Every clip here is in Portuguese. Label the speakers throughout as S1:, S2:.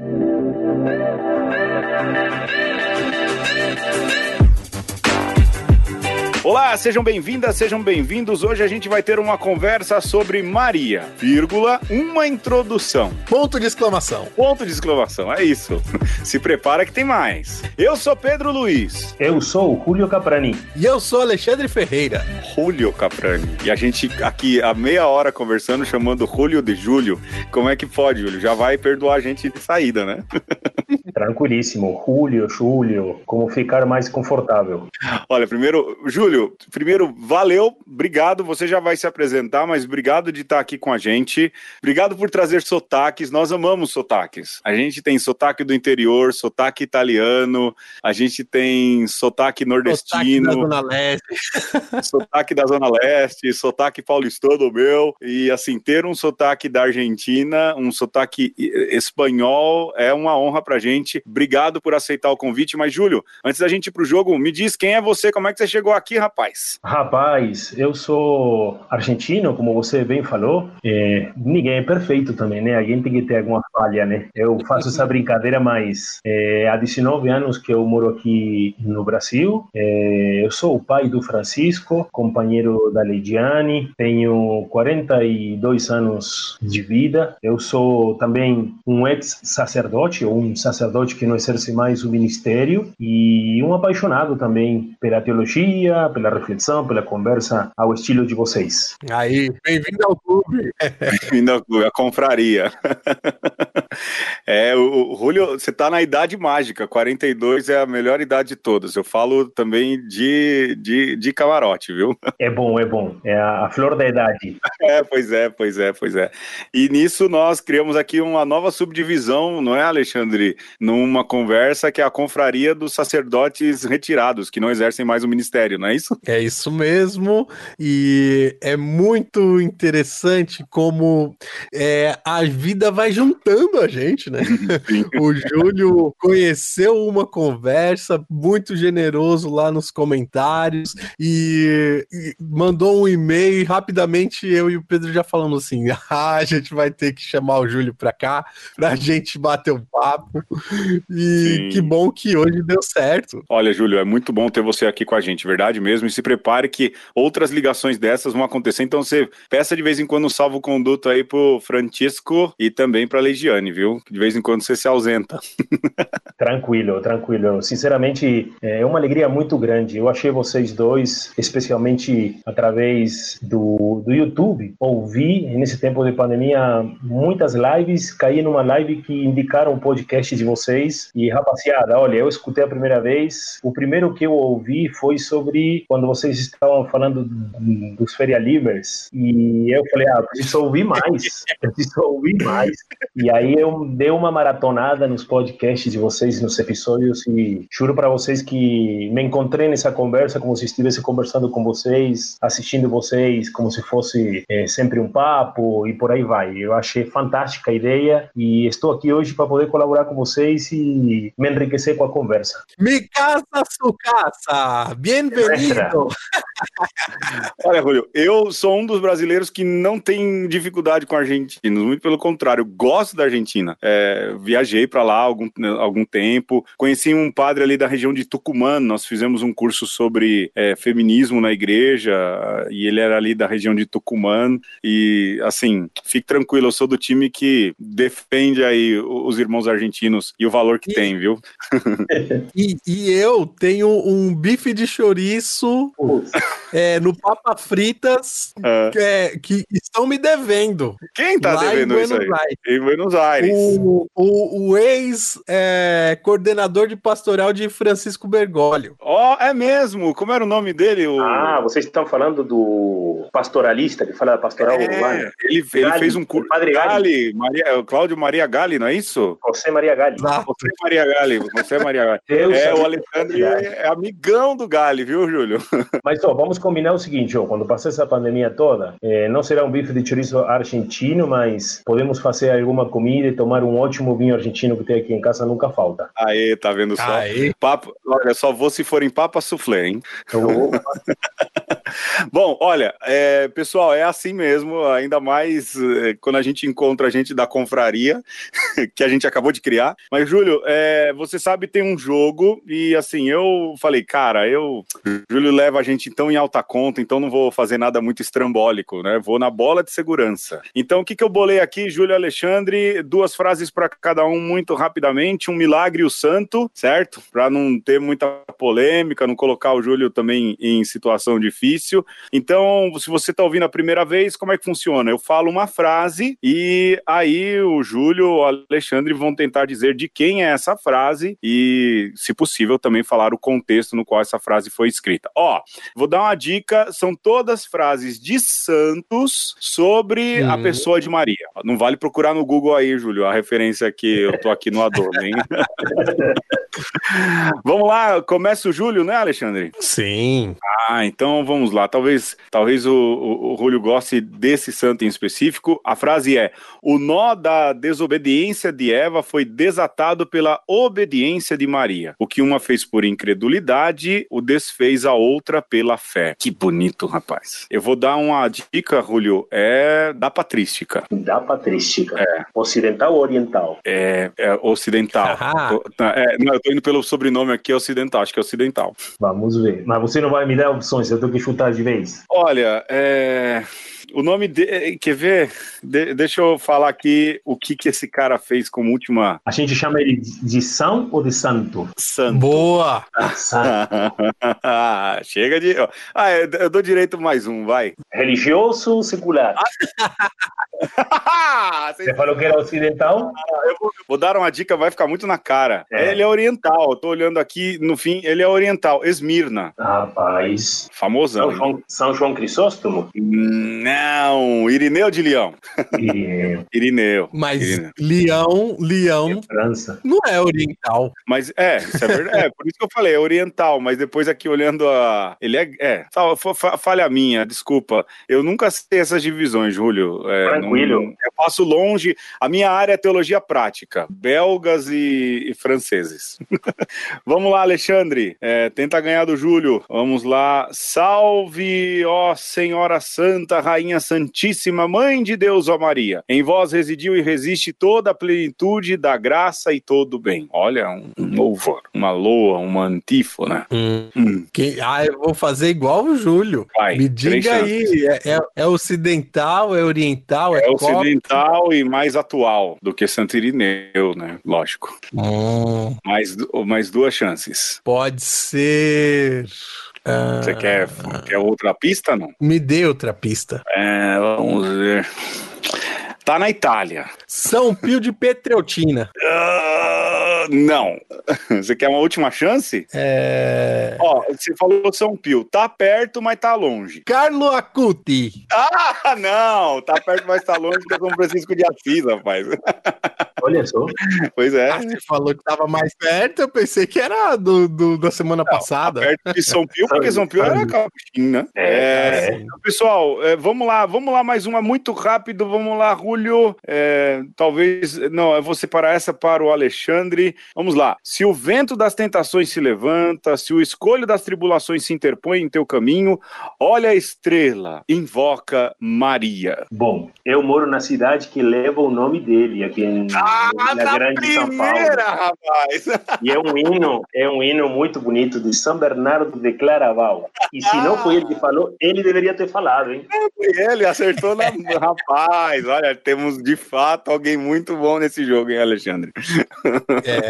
S1: Thank you. Olá, sejam bem-vindas, sejam bem-vindos. Hoje a gente vai ter uma conversa sobre Maria, vírgula, uma introdução.
S2: Ponto de exclamação.
S1: Ponto de exclamação, é isso. Se prepara que tem mais. Eu sou Pedro Luiz.
S3: Eu sou Julio Caprani.
S2: E eu sou Alexandre Ferreira.
S1: Julio Caprani. E a gente aqui há meia hora conversando, chamando Julio de Júlio. Como é que pode, Júlio? Já vai perdoar a gente de saída, né?
S3: Tranquilíssimo. Julio, Júlio, como ficar mais confortável.
S1: Olha, primeiro, Júlio, primeiro, valeu, obrigado. Você já vai se apresentar, mas obrigado de estar aqui com a gente. Obrigado por trazer sotaques. Nós amamos sotaques. A gente tem sotaque do interior, sotaque italiano, a gente tem sotaque nordestino.
S2: Sotaque da Zona Leste.
S1: sotaque da Zona Leste, sotaque paulistano meu. E assim, ter um sotaque da Argentina, um sotaque espanhol, é uma honra pra gente. Obrigado por aceitar o convite. Mas, Júlio, antes da gente ir pro jogo, me diz quem é você, como é que você chegou aqui, rapaz?
S3: Rapaz, eu sou argentino, como você bem falou. É, ninguém é perfeito também, né? A gente tem que ter alguma falha, né? Eu faço essa brincadeira, mas é, há 19 anos que eu moro aqui no Brasil. É, eu sou o pai do Francisco, companheiro da Leidiane. Tenho 42 anos de vida. Eu sou também um ex-sacerdote, ou um sacerdote que não exerce mais o ministério, e um apaixonado também pela teologia, pela reflexão, pela conversa ao estilo de vocês.
S2: Aí, bem-vindo ao clube.
S1: Bem-vindo ao clube, a confraria. É, o, o Julio, você tá na idade mágica, 42 é a melhor idade de todas. Eu falo também de, de, de camarote, viu?
S3: É bom, é bom. É a, a flor da idade.
S1: É, pois é, pois é, pois é. E nisso nós criamos aqui uma nova subdivisão, não é, Alexandre? Numa conversa que é a confraria dos sacerdotes retirados, que não exercem mais o ministério, não é isso?
S2: É isso mesmo. E é muito interessante como é, a vida vai juntando a gente, né? o Júlio conheceu uma conversa muito generoso lá nos comentários e, e mandou um e-mail e rapidamente eu e o Pedro já falamos assim: ah, a gente vai ter que chamar o Júlio para cá pra gente bater um papo. E Sim. que bom que hoje deu certo.
S1: Olha, Júlio, é muito bom ter você aqui com a gente, verdade mesmo. E se prepare que outras ligações dessas vão acontecer. Então você peça de vez em quando um salvo-conduto aí pro Francisco e também pra Legiane, viu? De vez em quando você se ausenta.
S3: tranquilo, tranquilo. Sinceramente, é uma alegria muito grande. Eu achei vocês dois, especialmente através do, do YouTube, ouvi nesse tempo de pandemia muitas lives, caí numa live que indicaram o podcast de vocês e rapaziada, olha, eu escutei a primeira vez, o primeiro que eu ouvi foi sobre quando vocês estavam falando dos ferialivers e eu falei, ah, preciso ouvir mais, preciso ouvir mais. E aí eu dei uma maratonada nos podcasts de vocês, nos episódios e juro para vocês que me encontrei nessa conversa como se estivesse conversando com vocês, assistindo vocês como se fosse é, sempre um papo e por aí vai. Eu achei fantástica a ideia e estou aqui hoje para poder colaborar com vocês e me enriquecer com a conversa.
S2: Mi casa, su casa. Bem-vindo.
S1: Olha, Julio, eu sou um dos brasileiros que não tem dificuldade com argentinos, muito pelo contrário, gosto da Argentina. É, viajei para lá algum, algum tempo, conheci um padre ali da região de Tucumã, nós fizemos um curso sobre é, feminismo na igreja e ele era ali da região de Tucumã e assim, fique tranquilo, eu sou do time que defende aí os irmãos argentinos e o valor que e, tem, viu?
S2: e, e, eu tenho um bife de chouriço é, no Papa Fritas é. Que, é, que, estão me devendo.
S1: Quem tá devendo isso aí? Aires. Em Buenos Aires.
S2: O, o, o ex-coordenador é, de pastoral de Francisco Bergoglio.
S1: Ó, oh, é mesmo? Como era o nome dele? O...
S3: Ah, vocês estão falando do pastoralista, que fala da pastoral
S1: é, urbana. Ele, ele fez um curso. Padre Gali, Maria, Cláudio Maria Gali, não é isso?
S3: José Maria Gali.
S1: Ah, José Maria Gali, José Maria Gali. Deus é, o Alexandre é amigão do Gali, viu, Júlio?
S3: Mas, ó, vamos combinar o seguinte, ó, quando passar essa pandemia toda, é, não será um bife de chouriço argentino, mas podemos fazer alguma comida e tomar um ótimo vinho argentino que tem aqui em casa, nunca falta.
S1: Aê, tá vendo só? Aê. Papo, olha, só vou se for em papa soufflé, hein? Bom, olha, é, pessoal, é assim mesmo, ainda mais é, quando a gente encontra a gente da confraria, que a gente acabou de criar. Mas, Júlio, é, você sabe, tem um jogo, e assim, eu falei, cara, eu. Júlio leva a gente então em alta conta, então não vou fazer nada muito estrambólico, né? Vou na bola de segurança. Então, o que, que eu bolei aqui, Júlio Alexandre? Duas frases para cada um muito rapidamente: um milagre e o santo, certo? Para não ter muita polêmica, não colocar o Júlio também em situação difícil. Então, se você está ouvindo a primeira vez, como é que funciona? Eu falo uma frase e aí o Júlio, o Alexandre vão tentar dizer de quem é essa frase e, se possível, também falar o contexto no qual essa frase foi escrita. Ó, vou dar uma dica: são todas frases de santos sobre uhum. a pessoa de Maria. Não vale procurar no Google aí, Júlio, a referência que eu tô aqui no Adorno, hein? Vamos lá, começa o Júlio, né, Alexandre?
S2: Sim.
S1: Ah, então vamos lá. Talvez, talvez o, o, o Júlio goste desse santo em específico. A frase é: O nó da desobediência de Eva foi desatado pela obediência de Maria. O que uma fez por incredulidade, o desfez a outra pela fé. Que bonito, rapaz. Eu vou dar uma dica, Júlio, é da patrística.
S3: Da patrística. É. Ocidental ou oriental?
S1: É, é ocidental. Tá, é, não, eu tô indo pelo sobrenome aqui, é ocidental, acho que é ocidental.
S3: Vamos ver. Mas você não vai me dar opções, eu tenho que chutar de vez.
S1: Olha, é. O nome de. Quer ver? De... Deixa eu falar aqui o que, que esse cara fez como última.
S3: A gente chama ele de São ou de Santo?
S2: Santo. Boa!
S1: Ah, chega de. Ah, eu dou direito mais um, vai.
S3: Religioso secular. Você falou que era ocidental?
S1: Eu vou, vou, dar uma dica, vai ficar muito na cara. É. Ele é oriental. Eu tô olhando aqui, no fim, ele é oriental. Esmirna.
S3: Rapaz.
S1: Famosão.
S3: São João, São João Crisóstomo?
S1: Não, Irineu de Leão.
S3: Irineu.
S1: Irineu.
S2: Mas Irineu. Leão, Leão.
S3: É França.
S2: Não é oriental.
S1: Mas é, isso é verdade. é, por isso que eu falei, é oriental. Mas depois aqui olhando a. Ele é. É, falha minha, desculpa. Eu nunca sei essas divisões, Júlio. É,
S3: Tranquilo.
S1: Não, eu passo longe. A minha área é teologia prática, belgas e, e franceses. Vamos lá, Alexandre. É, tenta ganhar do Júlio. Vamos lá. Salve, ó Senhora Santa, Rainha Santíssima, Mãe de Deus, ó Maria. Em vós residiu e resiste toda a plenitude da graça e todo o bem. Olha, um, um louvor, uma loa, uma antífona.
S2: Hum. Hum. Que, ah, eu vou fazer igual o Júlio. Vai, Me diga aí, é, é, é ocidental, é oriental,
S1: é, é ocidental e mais atual do que Santo Irineu, né? Lógico.
S2: Hum.
S1: Mais, mais duas chances.
S2: Pode ser.
S1: Você quer, quer outra pista, não?
S2: Me dê outra pista.
S1: É, vamos ver. Tá na Itália.
S2: São Pio de Petreutina.
S1: Não. Você quer uma última chance?
S2: É.
S1: Ó, você falou São Pio. Tá perto, mas tá longe.
S2: Carlo Acuti.
S1: Ah, não. Tá perto, mas tá longe que é São Francisco de Assis, rapaz.
S3: Olha só.
S1: Pois é.
S2: Ah, você falou que tava mais perto, eu pensei que era do, do da semana não, passada.
S1: Tá perto de São Pio, porque São Pio era Capuchinho, né?
S3: É, é. é.
S1: Pessoal, é, vamos lá, vamos lá, mais uma muito rápido, vamos lá, Julio. É, talvez, não, eu vou separar essa para o Alexandre. Vamos lá. Se o vento das tentações se levanta, se o escolho das tribulações se interpõe em teu caminho, olha a estrela, invoca Maria.
S3: Bom, eu moro na cidade que leva o nome dele, aqui em
S1: ah, na, na Grande primeira, São Paulo. rapaz!
S3: E é um hino, é um hino muito bonito de São Bernardo de Claraval. E se ah. não foi ele que falou, ele deveria ter falado, hein?
S1: É, foi ele, acertou na... rapaz, olha, temos de fato alguém muito bom nesse jogo, hein, Alexandre?
S2: É,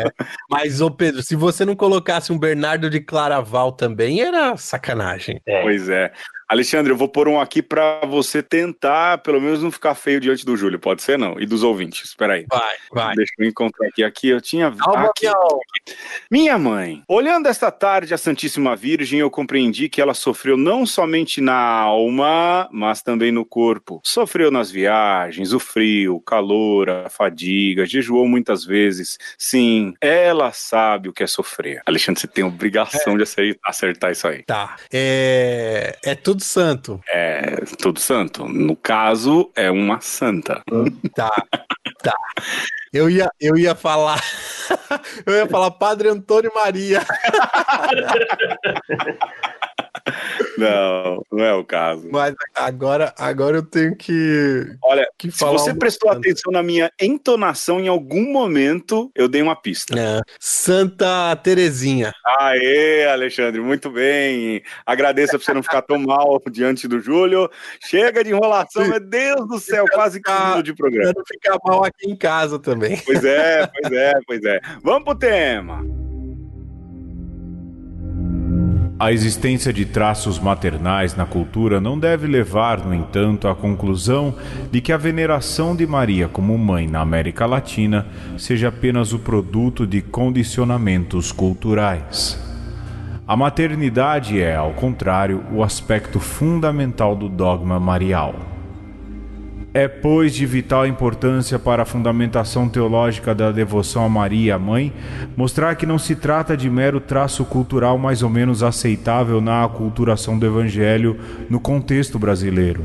S2: mas, ô Pedro, se você não colocasse um Bernardo de Claraval também, era sacanagem.
S1: É. Pois é. Alexandre, eu vou pôr um aqui para você tentar, pelo menos não ficar feio diante do Júlio, pode ser não? E dos ouvintes, espera aí.
S2: Vai, vai.
S1: Deixa eu encontrar aqui. Aqui eu tinha... Aqui, aqui. Minha mãe, olhando esta tarde a Santíssima Virgem, eu compreendi que ela sofreu não somente na alma, mas também no corpo. Sofreu nas viagens, o frio, o calor, a fadiga, jejuou muitas vezes. Sim, ela sabe o que é sofrer. Alexandre, você tem obrigação é. de acertar isso aí.
S2: Tá. É, é tudo santo.
S1: É, tudo santo. No caso, é uma santa.
S2: Tá, tá. Eu ia, eu ia falar. eu ia falar Padre Antônio Maria.
S1: Não, não é o caso.
S2: Mas agora, agora eu tenho que.
S1: Olha, que se você prestou atenção na minha entonação, em algum momento eu dei uma pista.
S2: É. Santa Terezinha.
S1: Aê, Alexandre, muito bem. Agradeço por você não ficar tão mal diante do Júlio. Chega de enrolação, meu Deus do céu, quase que de programa.
S2: Não ficar mal aqui em casa também.
S1: Pois é, pois é, pois é. Vamos pro tema.
S4: A existência de traços maternais na cultura não deve levar, no entanto, à conclusão de que a veneração de Maria como mãe na América Latina seja apenas o produto de condicionamentos culturais. A maternidade é, ao contrário, o aspecto fundamental do dogma marial. É, pois, de vital importância para a fundamentação teológica da devoção a Maria, a Mãe, mostrar que não se trata de mero traço cultural mais ou menos aceitável na aculturação do Evangelho no contexto brasileiro,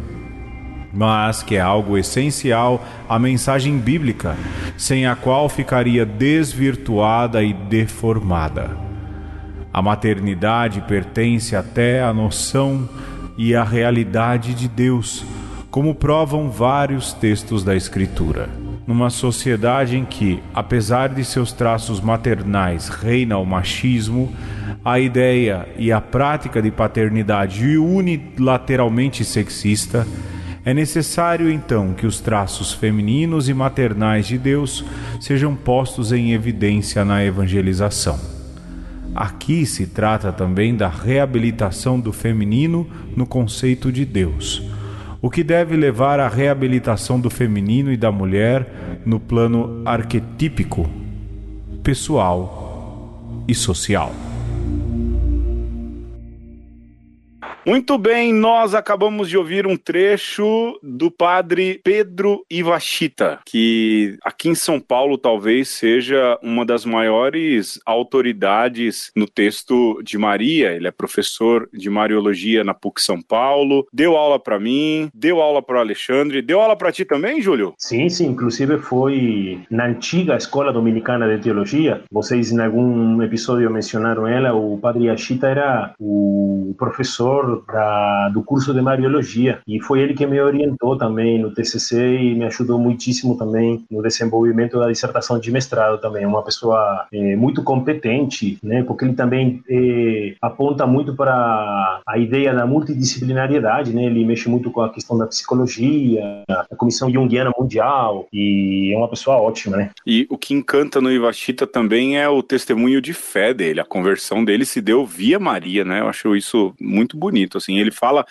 S4: mas que é algo essencial à mensagem bíblica, sem a qual ficaria desvirtuada e deformada. A maternidade pertence até à noção e à realidade de Deus como provam vários textos da Escritura. Numa sociedade em que, apesar de seus traços maternais, reina o machismo, a ideia e a prática de paternidade unilateralmente sexista, é necessário então que os traços femininos e maternais de Deus sejam postos em evidência na evangelização. Aqui se trata também da reabilitação do feminino no conceito de Deus o que deve levar à reabilitação do feminino e da mulher no plano arquetípico, pessoal e social.
S1: Muito bem, nós acabamos de ouvir um trecho do padre Pedro Ivachita, que aqui em São Paulo talvez seja uma das maiores autoridades no texto de Maria. Ele é professor de Mariologia na PUC São Paulo, deu aula para mim, deu aula para Alexandre, deu aula para ti também, Júlio?
S3: Sim, sim, inclusive foi na antiga Escola Dominicana de Teologia. Vocês em algum episódio mencionaram ela, o padre Ivachita era o professor da, do curso de Mariologia e foi ele que me orientou também no TCC e me ajudou muitíssimo também no desenvolvimento da dissertação de mestrado também. Uma pessoa é, muito competente, né? Porque ele também é, aponta muito para a ideia da multidisciplinariedade, né? Ele mexe muito com a questão da psicologia, da Comissão Jungiana Mundial e é uma pessoa ótima, né?
S1: E o que encanta no Ivachita também é o testemunho de fé dele, a conversão dele se deu via Maria, né? Eu acho isso muito bonito bonito, assim, ele fala,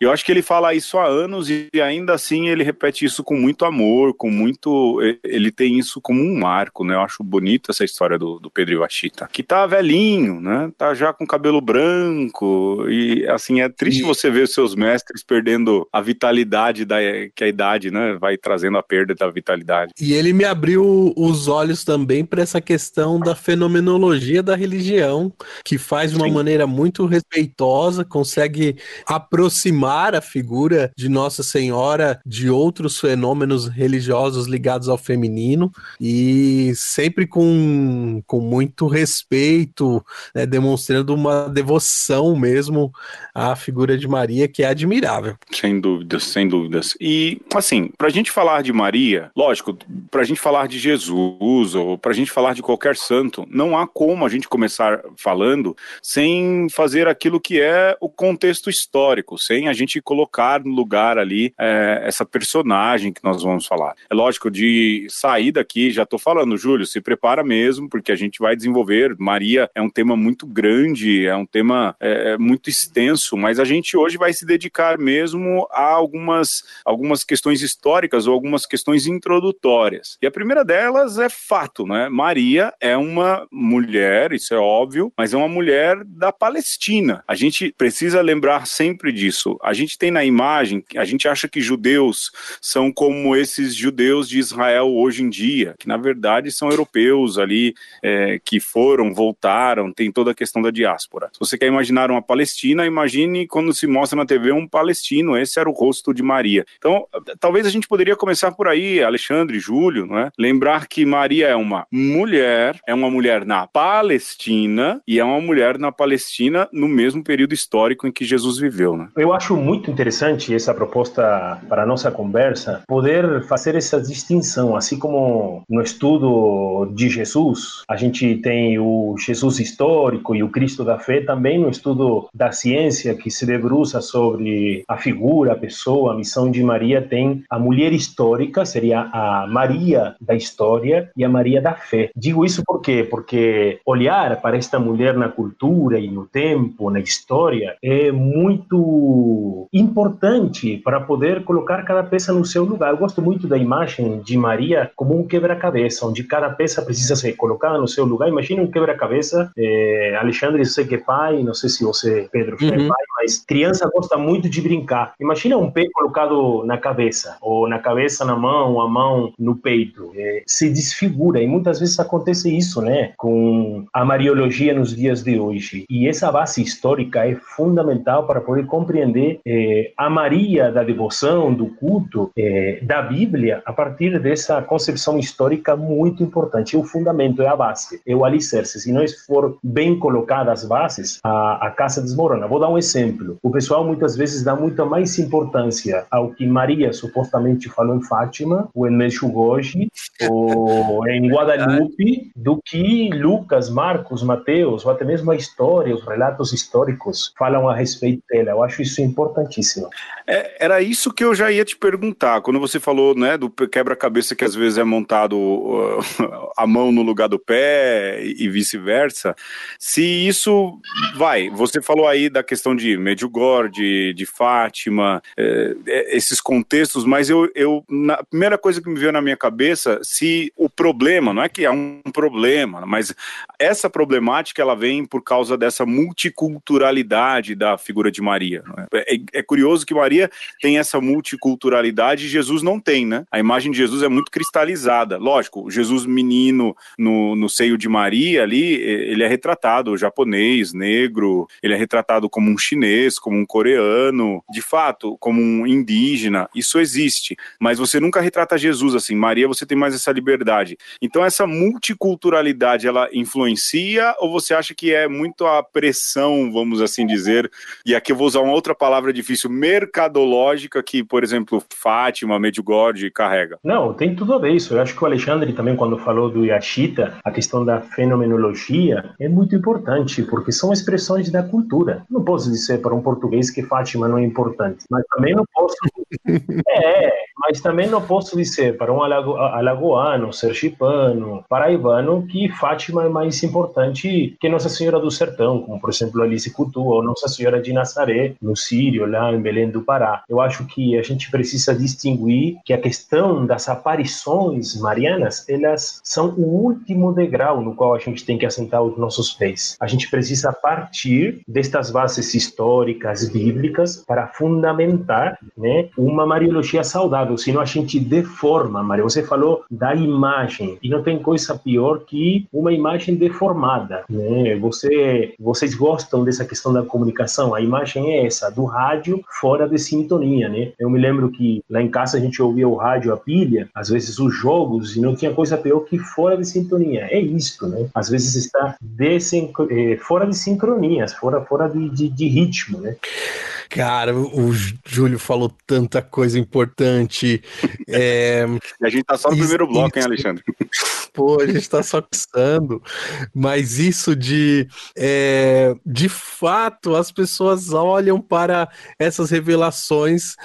S1: eu acho que ele fala isso há anos e ainda assim ele repete isso com muito amor, com muito, ele tem isso como um marco, né, eu acho bonito essa história do, do Pedro Iwashita, que tá velhinho, né, tá já com cabelo branco e, assim, é triste e... você ver os seus mestres perdendo a vitalidade da, que a idade, né, vai trazendo a perda da vitalidade.
S2: E ele me abriu os olhos também para essa questão da fenomenologia da religião, que faz de uma Sim. maneira muito respeitosa, consegue consegue aproximar a figura de Nossa Senhora de outros fenômenos religiosos ligados ao feminino e sempre com, com muito respeito, né, demonstrando uma devoção mesmo à figura de Maria que é admirável.
S1: Sem dúvidas, sem dúvidas. E assim, para a gente falar de Maria, lógico, para a gente falar de Jesus ou para a gente falar de qualquer santo, não há como a gente começar falando sem fazer aquilo que é o contexto histórico, sem a gente colocar no lugar ali é, essa personagem que nós vamos falar. É lógico, de sair daqui, já estou falando, Júlio, se prepara mesmo, porque a gente vai desenvolver. Maria é um tema muito grande, é um tema é, é, muito extenso, mas a gente hoje vai se dedicar mesmo a algumas, algumas questões históricas ou algumas questões introdutórias. E a primeira delas é fato, né? Maria é uma mulher, isso é óbvio, mas é uma mulher da Palestina. A gente precisa lembrar sempre disso. A gente tem na imagem, a gente acha que judeus são como esses judeus de Israel hoje em dia, que na verdade são europeus ali, é, que foram, voltaram, tem toda a questão da diáspora. Se você quer imaginar uma Palestina, imagine quando se mostra na TV um palestino, esse era o rosto de Maria. Então, talvez a gente poderia começar por aí, Alexandre, Júlio, não é? Lembrar que Maria é uma mulher, é uma mulher na Palestina e é uma mulher na Palestina no mesmo período histórico em que que Jesus viveu. Né?
S3: Eu acho muito interessante essa proposta para a nossa conversa, poder fazer essa distinção, assim como no estudo de Jesus, a gente tem o Jesus histórico e o Cristo da fé, também no estudo da ciência que se debruça sobre a figura, a pessoa, a missão de Maria, tem a mulher histórica, seria a Maria da história e a Maria da fé. Digo isso por quê? Porque olhar para esta mulher na cultura e no tempo, na história, é muito importante para poder colocar cada peça no seu lugar. Eu gosto muito da imagem de Maria como um quebra-cabeça, onde cada peça precisa ser colocada no seu lugar. Imagina um quebra-cabeça. É, Alexandre, eu sei que é pai, não sei se você, Pedro, uhum. é pai, mas criança gosta muito de brincar. Imagina um pé colocado na cabeça, ou na cabeça na mão, a mão no peito. É, se desfigura, e muitas vezes acontece isso, né, com a Mariologia nos dias de hoje. E essa base histórica é fundamental para poder compreender é, a Maria da devoção, do culto, é, da Bíblia, a partir dessa concepção histórica muito importante. É o fundamento, é a base, é o alicerce. Se não for bem colocadas as bases, a, a casa desmorona. Vou dar um exemplo. O pessoal muitas vezes dá muita mais importância ao que Maria supostamente falou em Fátima, ou em Medjugorje, ou em Guadalupe, do que Lucas, Marcos, Mateus, ou até mesmo a história, os relatos históricos falam a respeito dela. Eu acho isso importantíssimo.
S1: É, era isso que eu já ia te perguntar. Quando você falou né, do quebra-cabeça que às vezes é montado uh, a mão no lugar do pé e vice-versa, se isso vai, você falou aí da questão de Medjugorje, de, de Fátima, é, é, esses contextos, mas eu, eu na, a primeira coisa que me veio na minha cabeça, se o problema, não é que é um problema, mas essa problemática ela vem por causa dessa multiculturalidade da figura de Maria. É? é? É, curioso que Maria tem essa multiculturalidade e Jesus não tem, né? A imagem de Jesus é muito cristalizada. Lógico, Jesus menino no, no seio de Maria ali, ele é retratado japonês, negro, ele é retratado como um chinês, como um coreano, de fato, como um indígena. Isso existe, mas você nunca retrata Jesus assim. Maria, você tem mais essa liberdade. Então essa multiculturalidade ela influencia ou você acha que é muito a pressão, vamos assim dizer, e aqui eu vou usar uma outra palavra difícil, mercadológica que, por exemplo, Fátima, Medjugorje carrega?
S3: Não, tem tudo a ver isso. Eu acho que o Alexandre também quando falou do Yashita, a questão da fenomenologia é muito importante, porque são expressões da cultura. Não posso dizer para um português que Fátima não é importante, mas também não posso. é, mas também não posso dizer para um alago, alagoano, sergipano, paraibano que Fátima é mais importante que Nossa Senhora do Sertão, como por exemplo Alice Coutu ou Nossa Senhora de Nazaré, no Sírio, lá em Belém do Pará. Eu acho que a gente precisa distinguir que a questão das aparições marianas, elas são o último degrau no qual a gente tem que assentar os nossos pés. A gente precisa partir destas bases históricas, bíblicas, para fundamentar né, uma mariologia saudável, senão a gente deforma, Maria. Você falou da imagem, e não tem coisa pior que uma imagem deformada. Né? Você, vocês gostam dessa questão da comunicação, a imagem é essa, do rádio fora de sintonia. Né? Eu me lembro que lá em casa a gente ouvia o rádio a pilha, às vezes os jogos, e não tinha coisa pior que fora de sintonia. É isto, né? Às vezes está eh, fora de sincronias, fora, fora de, de, de ritmo, né?
S2: Cara, o Júlio falou tanta coisa importante. É...
S1: a gente tá só no primeiro bloco, hein, Alexandre?
S2: Pô, a gente tá só pensando. Mas isso de. É... De fato, as pessoas olham para essas revelações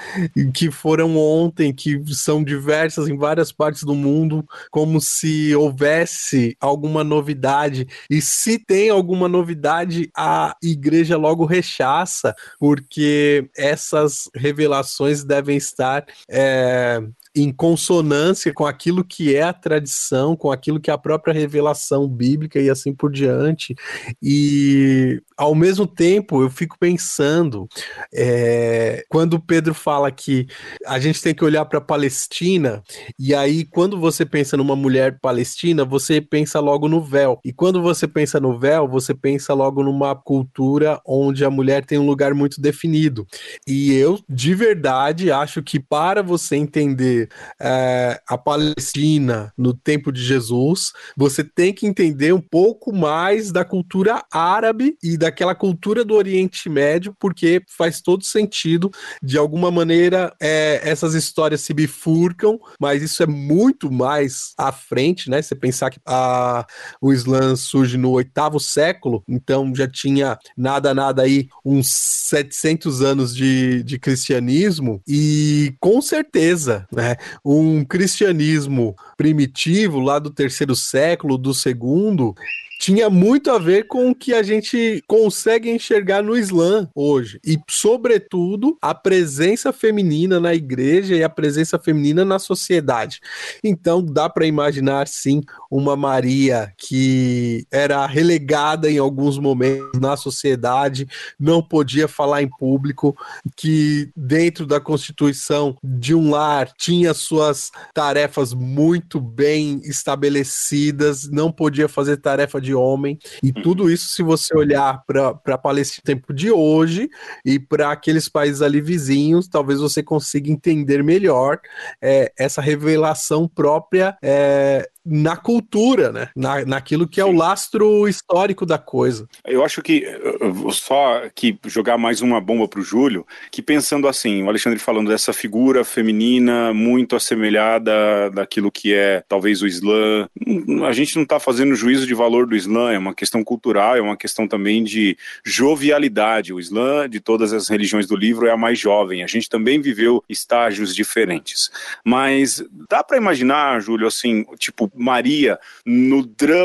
S2: que foram ontem, que são diversas em várias partes do mundo, como se houvesse alguma novidade. E se tem alguma novidade, a igreja logo rechaça, porque essas revelações devem estar é, em consonância com aquilo que é a tradição, com aquilo que é a própria revelação bíblica e assim por diante. E ao mesmo tempo eu fico pensando, é, quando Pedro fala que a gente tem que olhar para a Palestina, e aí quando você pensa numa mulher palestina, você pensa logo no véu. E quando você pensa no véu, você pensa logo numa cultura onde a mulher tem um lugar muito definido. E eu, de verdade, acho que para você entender é, a Palestina no tempo de Jesus, você tem que entender um pouco mais da cultura árabe e daquela cultura do Oriente Médio, porque faz todo sentido. De alguma maneira, é, essas histórias se bifurcam, mas isso é muito mais à frente, né? Você pensar que a, o Islã surge no oitavo século, então já tinha nada, nada aí, uns 700 anos de, de cristianismo, e com certeza, né? Um cristianismo primitivo lá do terceiro século, do segundo, tinha muito a ver com o que a gente consegue enxergar no Islã hoje. E, sobretudo, a presença feminina na igreja e a presença feminina na sociedade. Então, dá para imaginar, sim, uma Maria que era relegada em alguns momentos na sociedade, não podia falar em público, que dentro da constituição de um lar tinha suas tarefas muito bem estabelecidas, não podia fazer tarefa de de homem. E uhum. tudo isso, se você olhar para a Palestina tempo de hoje e para aqueles países ali vizinhos, talvez você consiga entender melhor é, essa revelação própria é, na cultura, né? Na, naquilo que é o lastro histórico da coisa.
S1: Eu acho que, só que jogar mais uma bomba para o Júlio, que pensando assim, o Alexandre falando dessa figura feminina muito assemelhada daquilo que é talvez o Islã, a gente não está fazendo juízo de valor do Islã, é uma questão cultural, é uma questão também de jovialidade. O Islã, de todas as religiões do livro, é a mais jovem. A gente também viveu estágios diferentes. Mas dá para imaginar, Júlio, assim, tipo, Maria no drama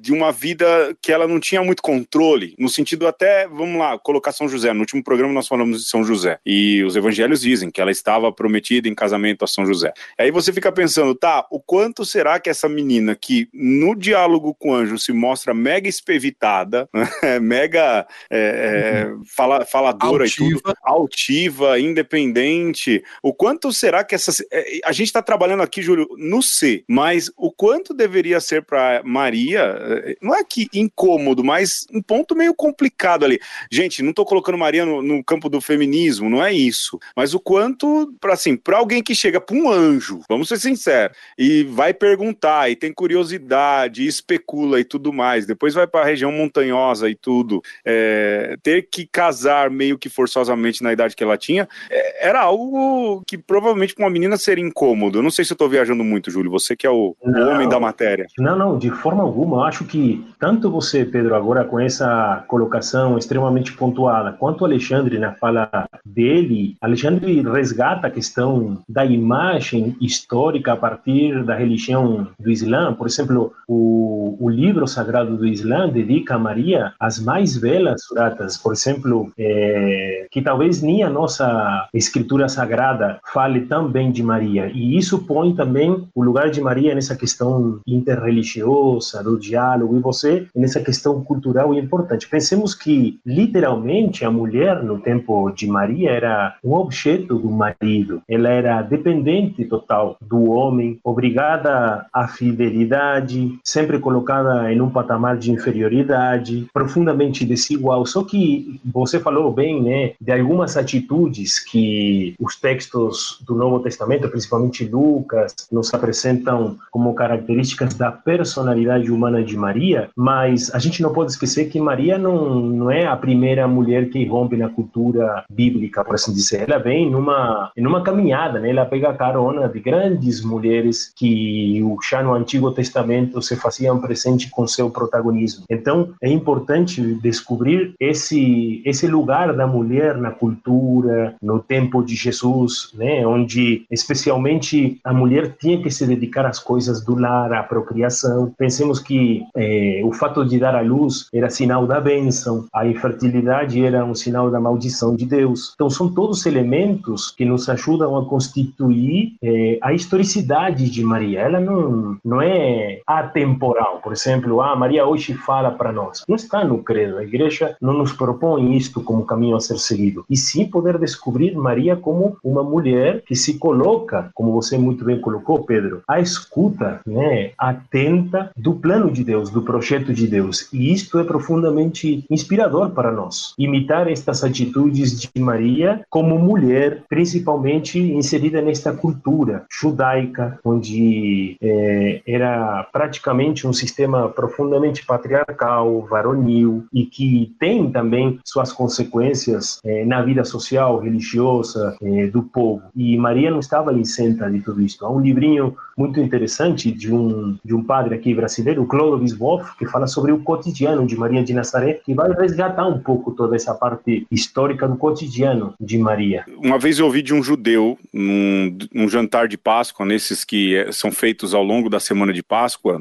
S1: de uma vida que ela não tinha muito controle, no sentido até, vamos lá, colocar São José. No último programa nós falamos de São José. E os evangelhos dizem que ela estava prometida em casamento a São José. Aí você fica pensando, tá, o quanto será que essa menina que no diálogo com o anjo se mostra mega espevitada, mega é, é, fala, faladora altiva. e tudo, altiva, independente, o quanto será que essa. É, a gente está trabalhando aqui, Júlio, no Mas o quanto deveria ser para Maria, eh, não é que incômodo, mas um ponto meio complicado ali. Gente, não estou colocando Maria no, no, campo do feminismo, não é isso. Mas o quanto, para assim, para alguém que chega para um anjo, vamos ser sinceros, e vai perguntar, e tem curiosidade, e especula e tudo mais, depois vai para a região montanhosa e tudo, é, ter que casar meio que forçosamente na idade que ela tinha, é, era algo que provavelmente para uma menina seria incômodo. Eu não sei se eu estou viajando muito, Júlio, você que é o, não, homem da matéria.
S3: Não, não, de forma alguma. Eu acho que tanto você, Pedro, agora com essa colocação extremamente pontuada, quanto Alexandre na fala dele, Alexandre resgata a questão da imagem histórica a partir da religião do Islã. Por exemplo, o, o livro sagrado do Islã dedica a Maria as mais belas suratas. Por exemplo, é, que talvez nem a nossa escritura sagrada fale tão bem de Maria. E isso põe também o lugar de Maria nessa questão interreligiosa, do diálogo, e você nessa questão cultural e importante. Pensemos que, literalmente, a mulher no tempo de Maria era um objeto do marido, ela era dependente total do homem, obrigada à fidelidade, sempre colocada em um patamar de inferioridade, profundamente desigual. Só que você falou bem, né, de algumas atitudes que os textos do Novo Testamento, principalmente Lucas, nos apresentam então, como características da personalidade humana de Maria, mas a gente não pode esquecer que Maria não, não é a primeira mulher que rompe na cultura bíblica, por assim dizer. Ela vem numa, numa caminhada, né? ela pega a carona de grandes mulheres que já no Antigo Testamento se faziam presente com seu protagonismo. Então, é importante descobrir esse, esse lugar da mulher na cultura, no tempo de Jesus, né? onde especialmente a mulher tinha que se dedicar as coisas do lar, a procriação. Pensemos que é, o fato de dar à luz era sinal da bênção, a infertilidade era um sinal da maldição de Deus. Então, são todos elementos que nos ajudam a constituir é, a historicidade de Maria. Ela não, não é atemporal. Por exemplo, ah, Maria hoje fala para nós. Não está no credo. A igreja não nos propõe isto como caminho a ser seguido. e sim poder descobrir Maria como uma mulher que se coloca, como você muito bem colocou, Pedro, escuta, né, atenta do plano de Deus, do projeto de Deus. E isto é profundamente inspirador para nós. Imitar estas atitudes de Maria como mulher, principalmente inserida nesta cultura judaica, onde é, era praticamente um sistema profundamente patriarcal, varonil, e que tem também suas consequências é, na vida social, religiosa é, do povo. E Maria não estava isenta de tudo isso. Há um livrinho muito interessante de um, de um padre aqui brasileiro, Clovis Wolff, que fala sobre o cotidiano de Maria de Nazaré, que vai resgatar um pouco toda essa parte histórica do cotidiano de Maria.
S1: Uma vez eu ouvi de um judeu, num, num jantar de Páscoa, nesses que eh, são feitos ao longo da semana de Páscoa,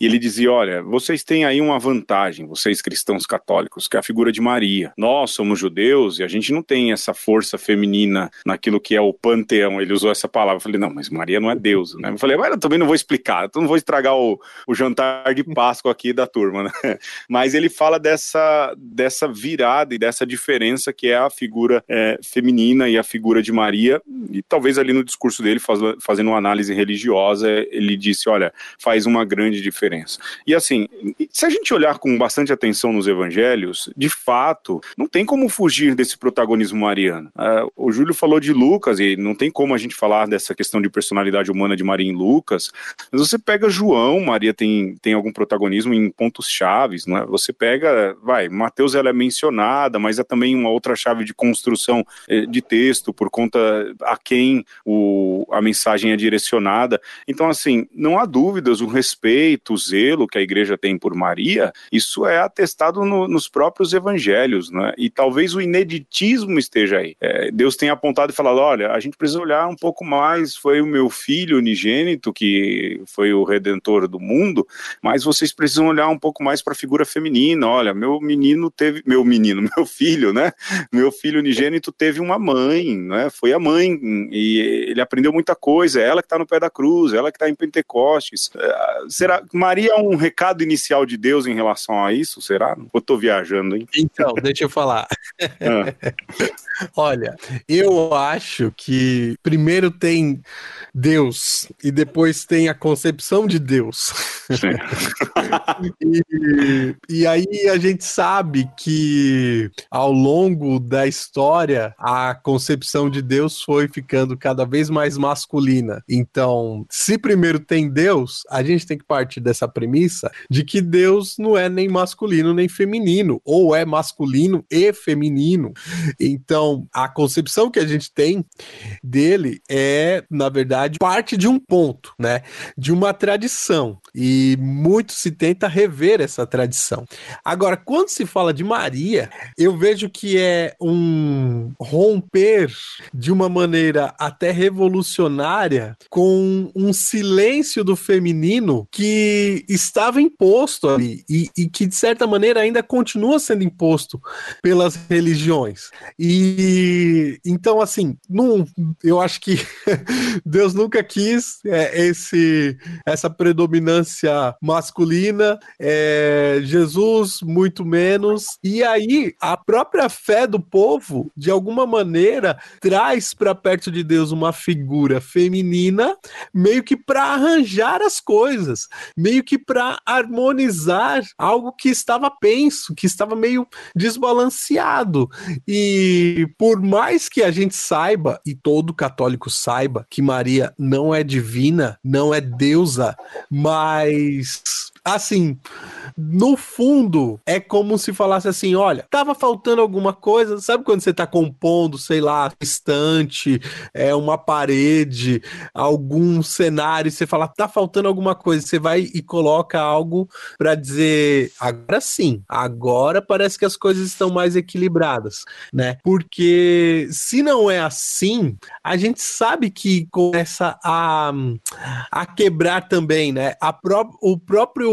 S1: e ele dizia: Olha, vocês têm aí uma vantagem, vocês cristãos católicos, que é a figura de Maria. Nós somos judeus e a gente não tem essa força feminina naquilo que é o panteão. Ele usou essa palavra. Eu falei: Não, mas Maria não é Deus, né? Eu falei: eu também não vou explicar, então não vou estragar o, o jantar de Páscoa aqui da turma, né? Mas ele fala dessa, dessa virada e dessa diferença que é a figura é, feminina e a figura de Maria, e talvez ali no discurso dele, faz, fazendo uma análise religiosa, ele disse, olha, faz uma grande diferença. E assim, se a gente olhar com bastante atenção nos evangelhos, de fato, não tem como fugir desse protagonismo mariano. Uh, o Júlio falou de Lucas, e não tem como a gente falar dessa questão de personalidade humana de Maria em Lucas, Lucas, mas você pega João, Maria tem, tem algum protagonismo em pontos chaves, não é? Você pega, vai, Mateus ela é mencionada, mas é também uma outra chave de construção eh, de texto por conta a quem o, a mensagem é direcionada. Então, assim, não há dúvidas, o respeito, o zelo que a igreja tem por Maria, isso é atestado no, nos próprios evangelhos, né? E talvez o ineditismo esteja aí. É, Deus tem apontado e falado: olha, a gente precisa olhar um pouco mais, foi o meu filho unigênito que foi o redentor do mundo, mas vocês precisam olhar um pouco mais para a figura feminina. Olha, meu menino teve, meu menino, meu filho, né? Meu filho unigênito teve uma mãe, né? Foi a mãe e ele aprendeu muita coisa. Ela que está no pé da cruz, ela que está em Pentecostes. É, será Maria é um recado inicial de Deus em relação a isso? Será? Eu estou viajando, hein?
S2: Então, deixa eu falar. Ah. Olha, eu acho que primeiro tem Deus e depois tem a concepção de Deus. e, e aí a gente sabe que ao longo da história a concepção de Deus foi ficando cada vez mais masculina. Então, se primeiro tem Deus, a gente tem que partir dessa premissa de que Deus não é nem masculino nem feminino, ou é masculino e feminino. Então, a concepção que a gente tem dele é, na verdade, parte de um ponto né? De uma tradição. E muito se tenta rever essa tradição. Agora, quando se fala de Maria, eu vejo que é um romper de uma maneira até revolucionária com um silêncio do feminino que estava imposto ali e, e que, de certa maneira, ainda continua sendo imposto pelas religiões. E então, assim, não, eu acho que Deus nunca quis é, esse, essa predominância masculina, é, Jesus muito menos, e aí a própria fé do povo, de alguma maneira, traz para perto de Deus uma figura feminina, meio que para arranjar as coisas, meio que para harmonizar algo que estava penso, que estava meio desbalanceado. E por mais que a gente saiba, e todo católico saiba, que Maria não é divina, divina, não é deusa, mas assim, no fundo, é como se falasse assim: olha, tava faltando alguma coisa. Sabe quando você tá compondo, sei lá, estante, é uma parede, algum cenário, você fala, tá faltando alguma coisa. Você vai e coloca algo para dizer, agora sim, agora parece que as coisas estão mais equilibradas, né? Porque se não é assim, a gente sabe que começa a, a quebrar também, né? A pró o próprio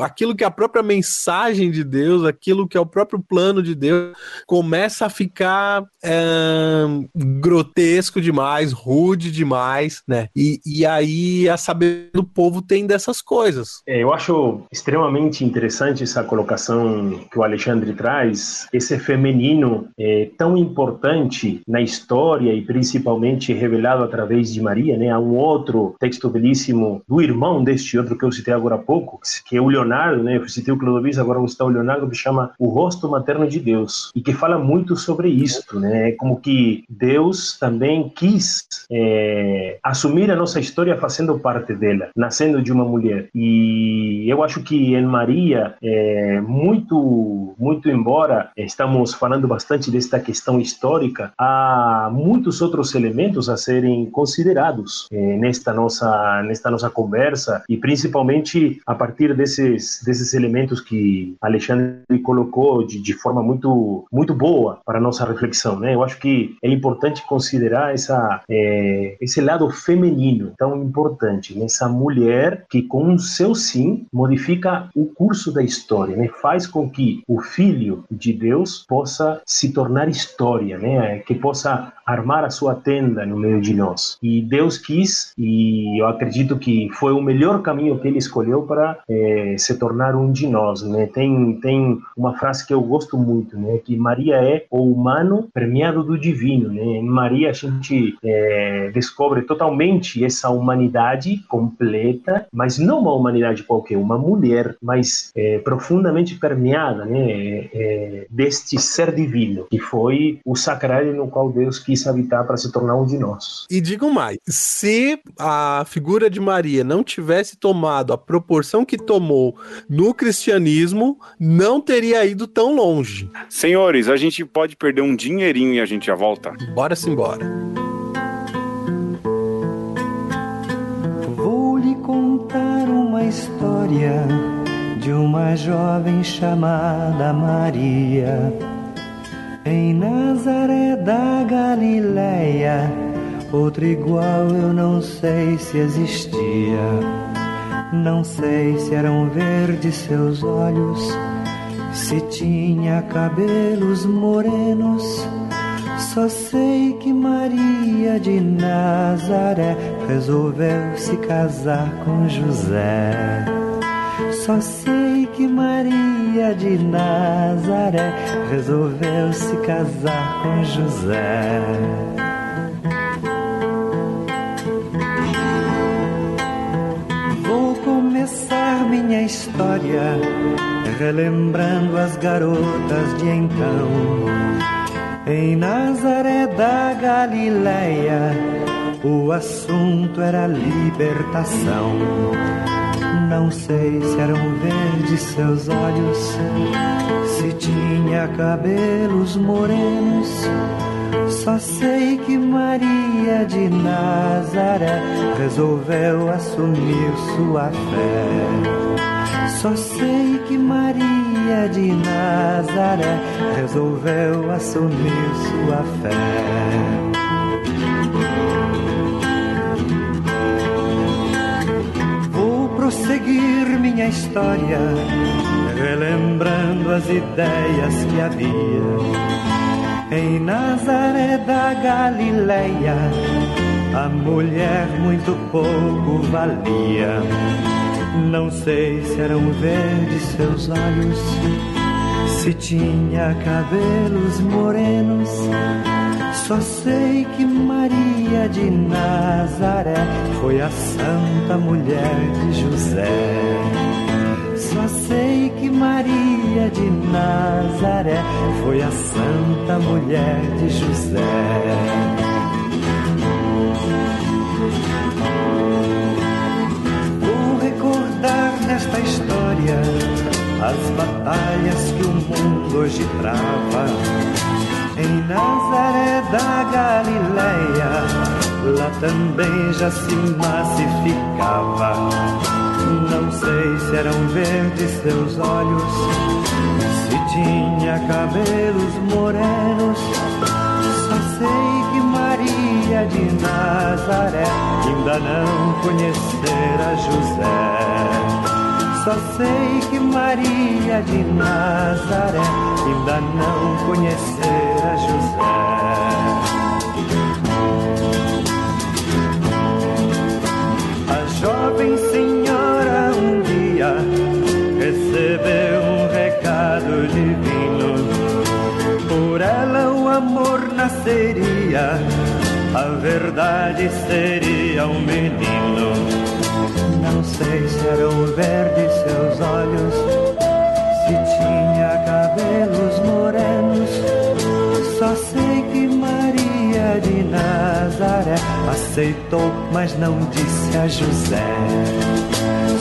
S2: aquilo que a própria mensagem de Deus, aquilo que é o próprio plano de Deus, começa a ficar é, grotesco demais, rude demais, né? E, e aí a saber do povo tem dessas coisas.
S3: É, eu acho extremamente interessante essa colocação que o Alexandre traz, esse feminino é, tão importante na história e principalmente revelado através de Maria, né? Há um outro texto belíssimo do irmão deste outro que eu citei agora há pouco, que é o Leonardo, né? Eu citei o Clodovis, agora vou citar o Leonardo, que chama O Rosto Materno de Deus, e que fala muito sobre isso, né? Como que Deus também quis é, assumir a nossa história fazendo parte dela, nascendo de uma mulher. E eu acho que em Maria, é, muito, muito embora estamos falando bastante desta questão histórica, há muitos outros elementos a serem considerados é, nesta nossa nesta nossa conversa e principalmente a partir desses desses elementos que Alexandre colocou de, de forma muito muito boa para a nossa reflexão, né? Eu acho que é importante considerar essa é, esse lado feminino tão importante nessa mulher que com o seu sim modifica o curso da história, né? Faz com que o filho de Deus possa se tornar história, né? Que possa armar a sua tenda no meio de nós. E Deus quis, e eu acredito que foi o melhor caminho que Ele escolheu para é, se tornar um de nós. Né? Tem, tem uma frase que eu gosto muito, né? que Maria é o humano premiado do divino. Né? Em Maria a gente é, descobre totalmente essa humanidade completa, mas não uma humanidade qualquer, uma mulher, mas é, profundamente permeada né? É, deste ser divino, que foi o sacrário no qual Deus quis habitar para se tornar um de nós.
S2: E digo mais: se a figura de Maria não tivesse tomado a proporção que tomou no cristianismo, não teria ido tão longe.
S1: Senhores, a gente pode perder um dinheirinho e a gente já volta.
S2: Bora sim, bora.
S5: Vou lhe contar uma história de uma jovem chamada Maria em Nazaré da Galileia, outro igual eu não sei se existia. Não sei se eram verdes seus olhos, se tinha cabelos morenos. Só sei que Maria de Nazaré resolveu se casar com José. Só sei que Maria de Nazaré resolveu se casar com José. Minha história relembrando as garotas de então. Em Nazaré da Galileia, o assunto era libertação não sei se eram verdes seus olhos, se tinha cabelos morenos. Só sei que Maria de Nazaré resolveu assumir sua fé. Só sei que Maria de Nazaré resolveu assumir sua fé. prosseguir minha história, relembrando as ideias que havia em Nazaré da Galileia. A mulher muito pouco valia. Não sei se eram verdes seus olhos, se tinha cabelos morenos só sei que Maria de Nazaré foi a santa mulher de José. Só sei Maria de Nazaré foi a santa mulher de José. Nesta história as batalhas que o mundo hoje trava em Nazaré da Galileia, lá também já se massificava. Não sei se eram verdes seus olhos, se tinha cabelos morenos. Só sei que Maria de Nazaré ainda não conhecera José. Só sei que Maria de Nazaré ainda não conhecera José. Nasceria, a verdade seria um menino. Não sei se eram verdes seus olhos, se tinha cabelos morenos. Só sei que Maria de Nazaré aceitou, mas não disse a José.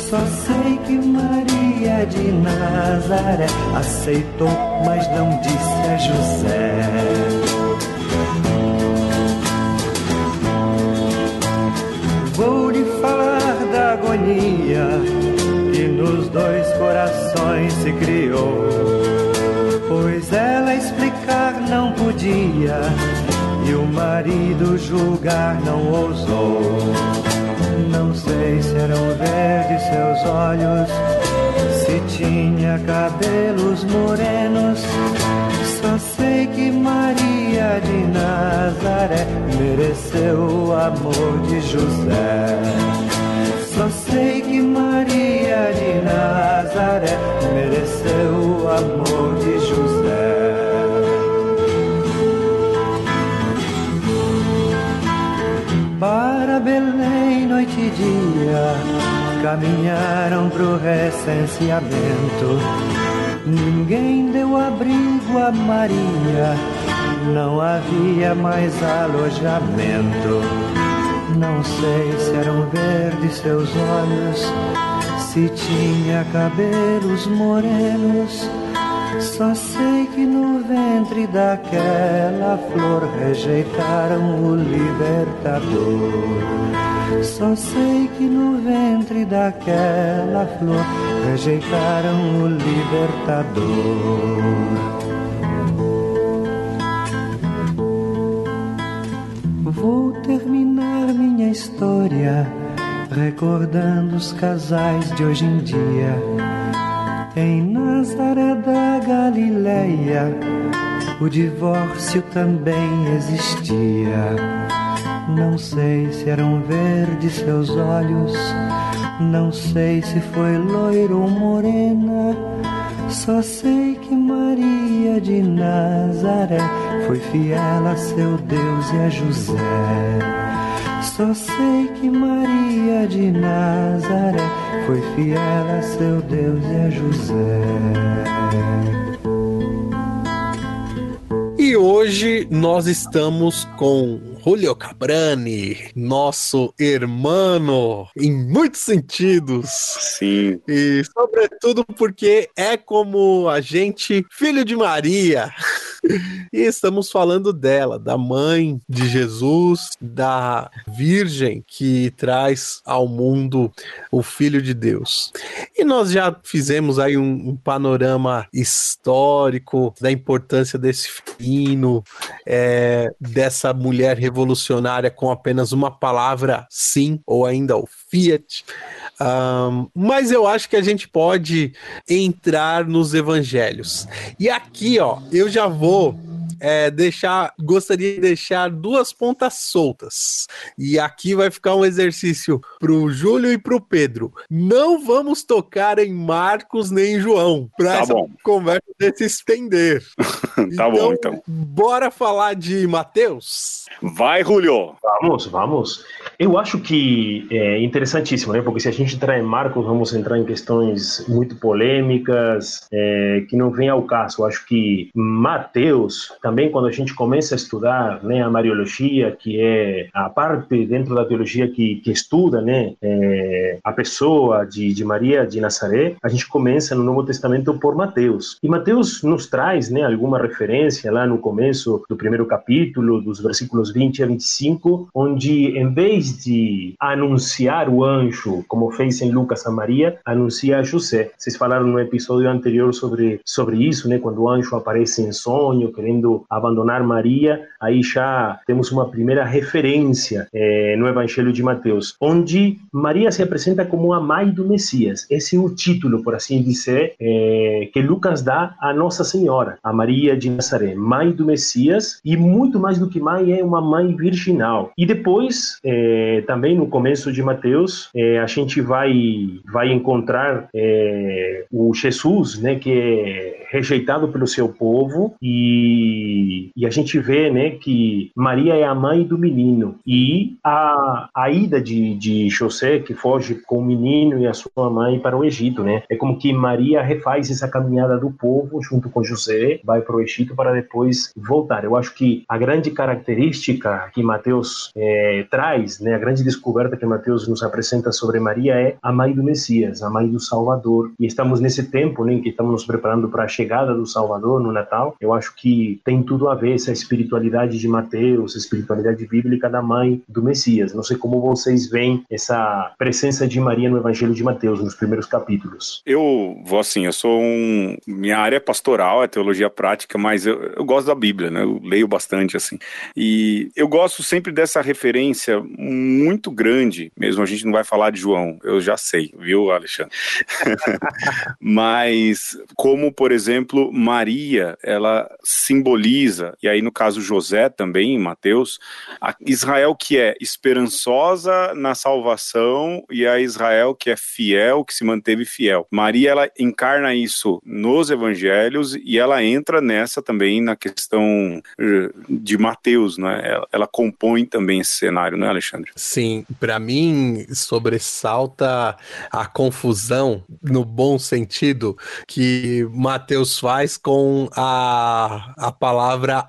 S5: Só sei que Maria de Nazaré aceitou, mas não disse a José. Da agonia que nos dois corações se criou. Pois ela explicar não podia e o marido julgar não ousou. Não sei se eram verdes seus olhos, se tinha cabelos morenos. Só sei que Maria de Nazaré mereceu o amor de José. Sei que Maria de Nazaré mereceu o amor de José. Para Belém, noite e dia, caminharam pro recenseamento. Ninguém deu abrigo a Maria, não havia mais alojamento. Não sei se eram verdes seus olhos, se tinha cabelos morenos. Só sei que no ventre daquela flor rejeitaram o libertador. Só sei que no ventre daquela flor rejeitaram o libertador. Vou terminar história recordando os casais de hoje em dia. Em Nazaré da Galileia, o divórcio também existia. Não sei se eram verdes seus olhos, não sei se foi loiro ou morena. Só sei que Maria de Nazaré foi fiel a seu Deus e a José. Só sei que Maria de Nazaré foi fiel a seu Deus e a José.
S2: E hoje nós estamos com Julio Cabrani, nosso irmão, em muitos sentidos.
S1: Sim.
S2: E sobretudo porque é como a gente, filho de Maria. E estamos falando dela, da mãe de Jesus, da Virgem que traz ao mundo o Filho de Deus. E nós já fizemos aí um, um panorama histórico da importância desse hino, é, dessa mulher revolucionária com apenas uma palavra sim, ou ainda o fiat. Um, mas eu acho que a gente pode entrar nos evangelhos. E aqui, ó, eu já vou é, deixar, gostaria de deixar duas pontas soltas. E aqui vai ficar um exercício pro Júlio e pro Pedro. Não vamos tocar em Marcos nem em João, para
S1: Tá
S2: essa
S1: bom.
S2: conversa se estender.
S1: Tá bom, então.
S2: Bora falar de Mateus?
S1: Vai, Julio.
S3: Vamos, vamos. Eu acho que é interessantíssimo, né? Porque se a gente entrar em Marcos, vamos entrar em questões muito polêmicas, é, que não vem ao caso. Eu acho que Mateus, também quando a gente começa a estudar né, a Mariologia, que é a parte dentro da teologia que, que estuda né, é, a pessoa de, de Maria de Nazaré, a gente começa no Novo Testamento por Mateus. E Mateus nos traz né, alguma referência lá no começo do primeiro capítulo, dos versículos 20 a 25, onde em vez de anunciar o anjo, como fez em Lucas a Maria, anuncia a José. Vocês falaram no episódio anterior sobre, sobre isso, né? Quando o anjo aparece em sonho, querendo abandonar Maria, aí já temos uma primeira referência é, no Evangelho de Mateus, onde Maria se apresenta como a mãe do Messias. Esse é o título, por assim dizer, é, que Lucas dá a Nossa Senhora, a Maria de Nazaré, mãe do Messias, e muito mais do que mãe, é uma mãe virginal. E depois, é, também no começo de Mateus, é, a gente vai, vai encontrar é, o Jesus, né, que é rejeitado pelo seu povo, e, e a gente vê né, que Maria é a mãe do menino. E a, a ida de, de José, que foge com o menino e a sua mãe para o Egito, né? É como que Maria refaz essa caminhada do povo junto com José, vai para o Egito para depois voltar. Eu acho que a grande característica que Mateus é, traz, né, a grande descoberta que Mateus nos apresenta sobre Maria é a mãe do Messias, a mãe do Salvador. E estamos nesse tempo né, em que estamos nos preparando para a chegada do Salvador no Natal. Eu acho que tem tudo a ver essa espiritualidade de Mateus, a espiritualidade bíblica da mãe do Messias. Não sei como vocês veem essa presença de Maria no Evangelho de Mateus, nos primeiros capítulos.
S1: Eu vou assim, eu sou um. Minha área é pastoral, é teologia prática, mas eu, eu gosto da Bíblia, né? Eu leio bastante, assim. E eu gosto sempre dessa referência muito grande, mesmo a gente não vai falar de João, eu já sei, viu, Alexandre? mas, como, por exemplo, Maria, ela simboliza, e aí no caso José também, Mateus, Israel que é esperançosa na salvação e a Israel que é fiel, que se manteve fiel. Maria, ela encarna isso nos evangelhos e ela entra nessa também na questão eh, de Mateus, né? Ela, ela compõe também esse cenário, né, Alexandre?
S2: Sim, para mim sobressalta a confusão no bom sentido que Mateus faz com a, a palavra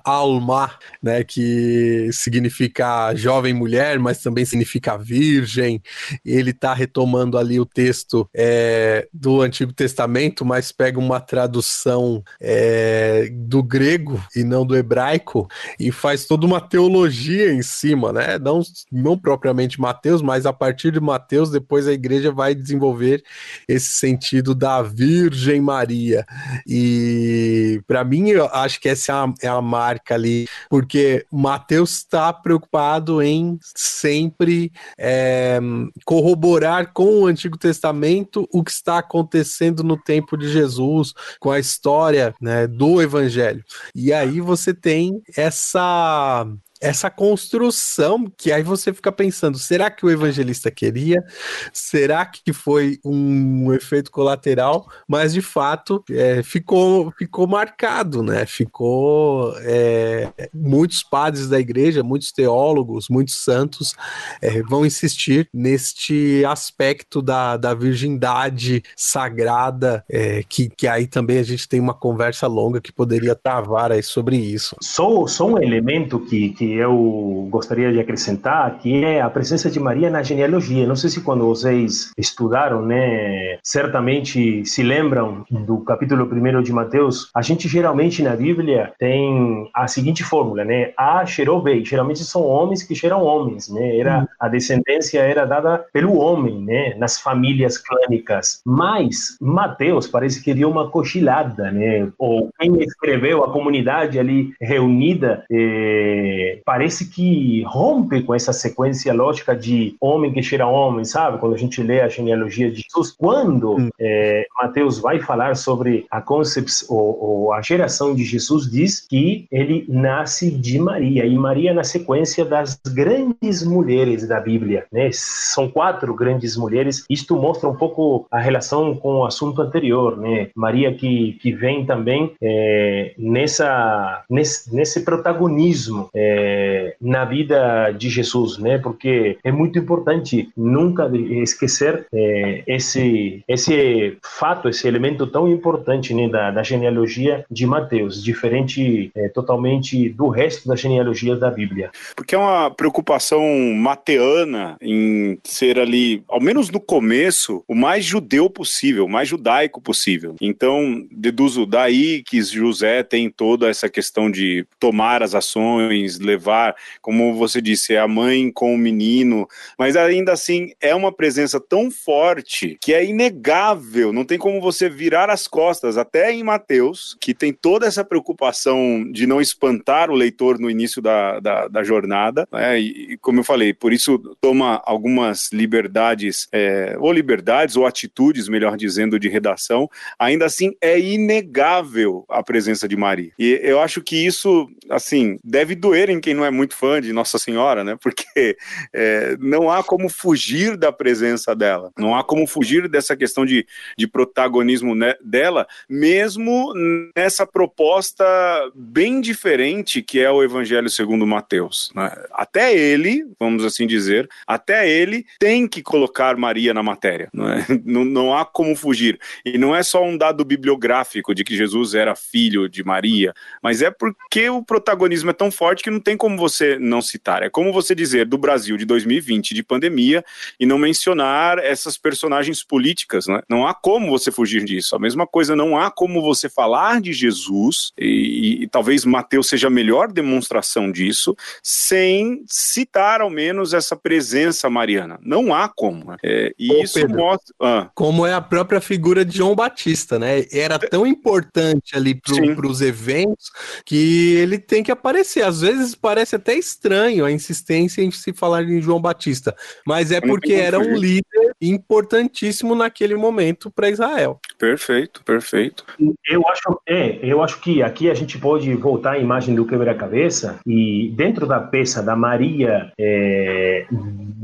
S2: alma, né, que significa jovem mulher, mas também significa virgem. Ele está retomando ali o texto é, do Antigo Testamento, mas pega uma tradução é, do grego e não do hebraico e faz toda uma teologia em cima, né? Não, não propriamente Mateus, mas a partir de Mateus, depois a igreja vai desenvolver esse sentido da Virgem Maria. E para mim, eu acho que essa é a, é a marca ali, porque Mateus está preocupado em sempre é, corroborar com o Antigo Testamento o que está acontecendo no tempo de Jesus, com a história né, do Evangelho. E aí você tem essa essa construção que aí você fica pensando, será que o evangelista queria? Será que foi um efeito colateral? Mas de fato é, ficou, ficou marcado, né? Ficou é, muitos padres da igreja, muitos teólogos, muitos santos é, vão insistir neste aspecto da, da virgindade sagrada, é, que, que aí também a gente tem uma conversa longa que poderia travar aí sobre isso.
S3: Só, só um elemento que, que eu gostaria de acrescentar, que é a presença de Maria na genealogia. Não sei se quando vocês estudaram, né, certamente se lembram do capítulo 1 de Mateus, a gente geralmente na Bíblia tem a seguinte fórmula, né? A cheirou bem. Geralmente são homens que cheiram homens, né? Era a descendência era dada pelo homem, né, nas famílias clânicas. Mas Mateus parece que deu uma cochilada, né? Ou quem escreveu a comunidade ali reunida eh, parece que rompe com essa sequência lógica de homem que cheira homem, sabe? Quando a gente lê a genealogia de Jesus, quando hum. é, Mateus vai falar sobre a concepção ou, ou, a geração de Jesus, diz que ele nasce de Maria, e Maria na sequência das grandes mulheres da Bíblia, né? São quatro grandes mulheres. Isto mostra um pouco a relação com o assunto anterior, né? Maria que, que vem também é, nessa, nesse, nesse protagonismo é, é, na vida de Jesus, né? Porque é muito importante nunca esquecer é, esse esse fato, esse elemento tão importante né, da, da genealogia de Mateus, diferente é, totalmente do resto da genealogia da Bíblia.
S1: Porque é uma preocupação mateana em ser ali, ao menos no começo, o mais judeu possível, o mais judaico possível. Então, deduzo daí que José tem toda essa questão de tomar as ações, levar levar, como você disse, é a mãe com o menino, mas ainda assim é uma presença tão forte que é inegável, não tem como você virar as costas, até em Mateus, que tem toda essa preocupação de não espantar o leitor no início da, da, da jornada, né? e como eu falei, por isso toma algumas liberdades, é, ou liberdades, ou atitudes, melhor dizendo, de redação, ainda assim é inegável a presença de Maria. E eu acho que isso, assim, deve doer em quem não é muito fã de Nossa Senhora, né? Porque é, não há como fugir da presença dela, não há como fugir dessa questão de, de protagonismo né, dela, mesmo nessa proposta bem diferente que é o Evangelho segundo Mateus. Né? Até ele, vamos assim dizer, até ele tem que colocar Maria na matéria. Não, é? não, não há como fugir. E não é só um dado bibliográfico de que Jesus era filho de Maria, mas é porque o protagonismo é tão forte que não tem como você não citar. É como você dizer do Brasil de 2020, de pandemia, e não mencionar essas personagens políticas. Né? Não há como você fugir disso. A mesma coisa, não há como você falar de Jesus, e, e talvez Mateus seja a melhor demonstração disso, sem citar ao menos essa presença mariana. Não há como. Né? É, e Ô, isso Pedro, mostra. Ah.
S2: Como é a própria figura de João Batista, né? Era tão importante ali para os eventos que ele tem que aparecer. Às vezes parece até estranho a insistência em se falar em João Batista, mas é porque era um líder importantíssimo naquele momento para Israel.
S1: Perfeito, perfeito.
S3: Eu acho, é, eu acho que aqui a gente pode voltar à imagem do quebra-cabeça e dentro da peça da Maria é,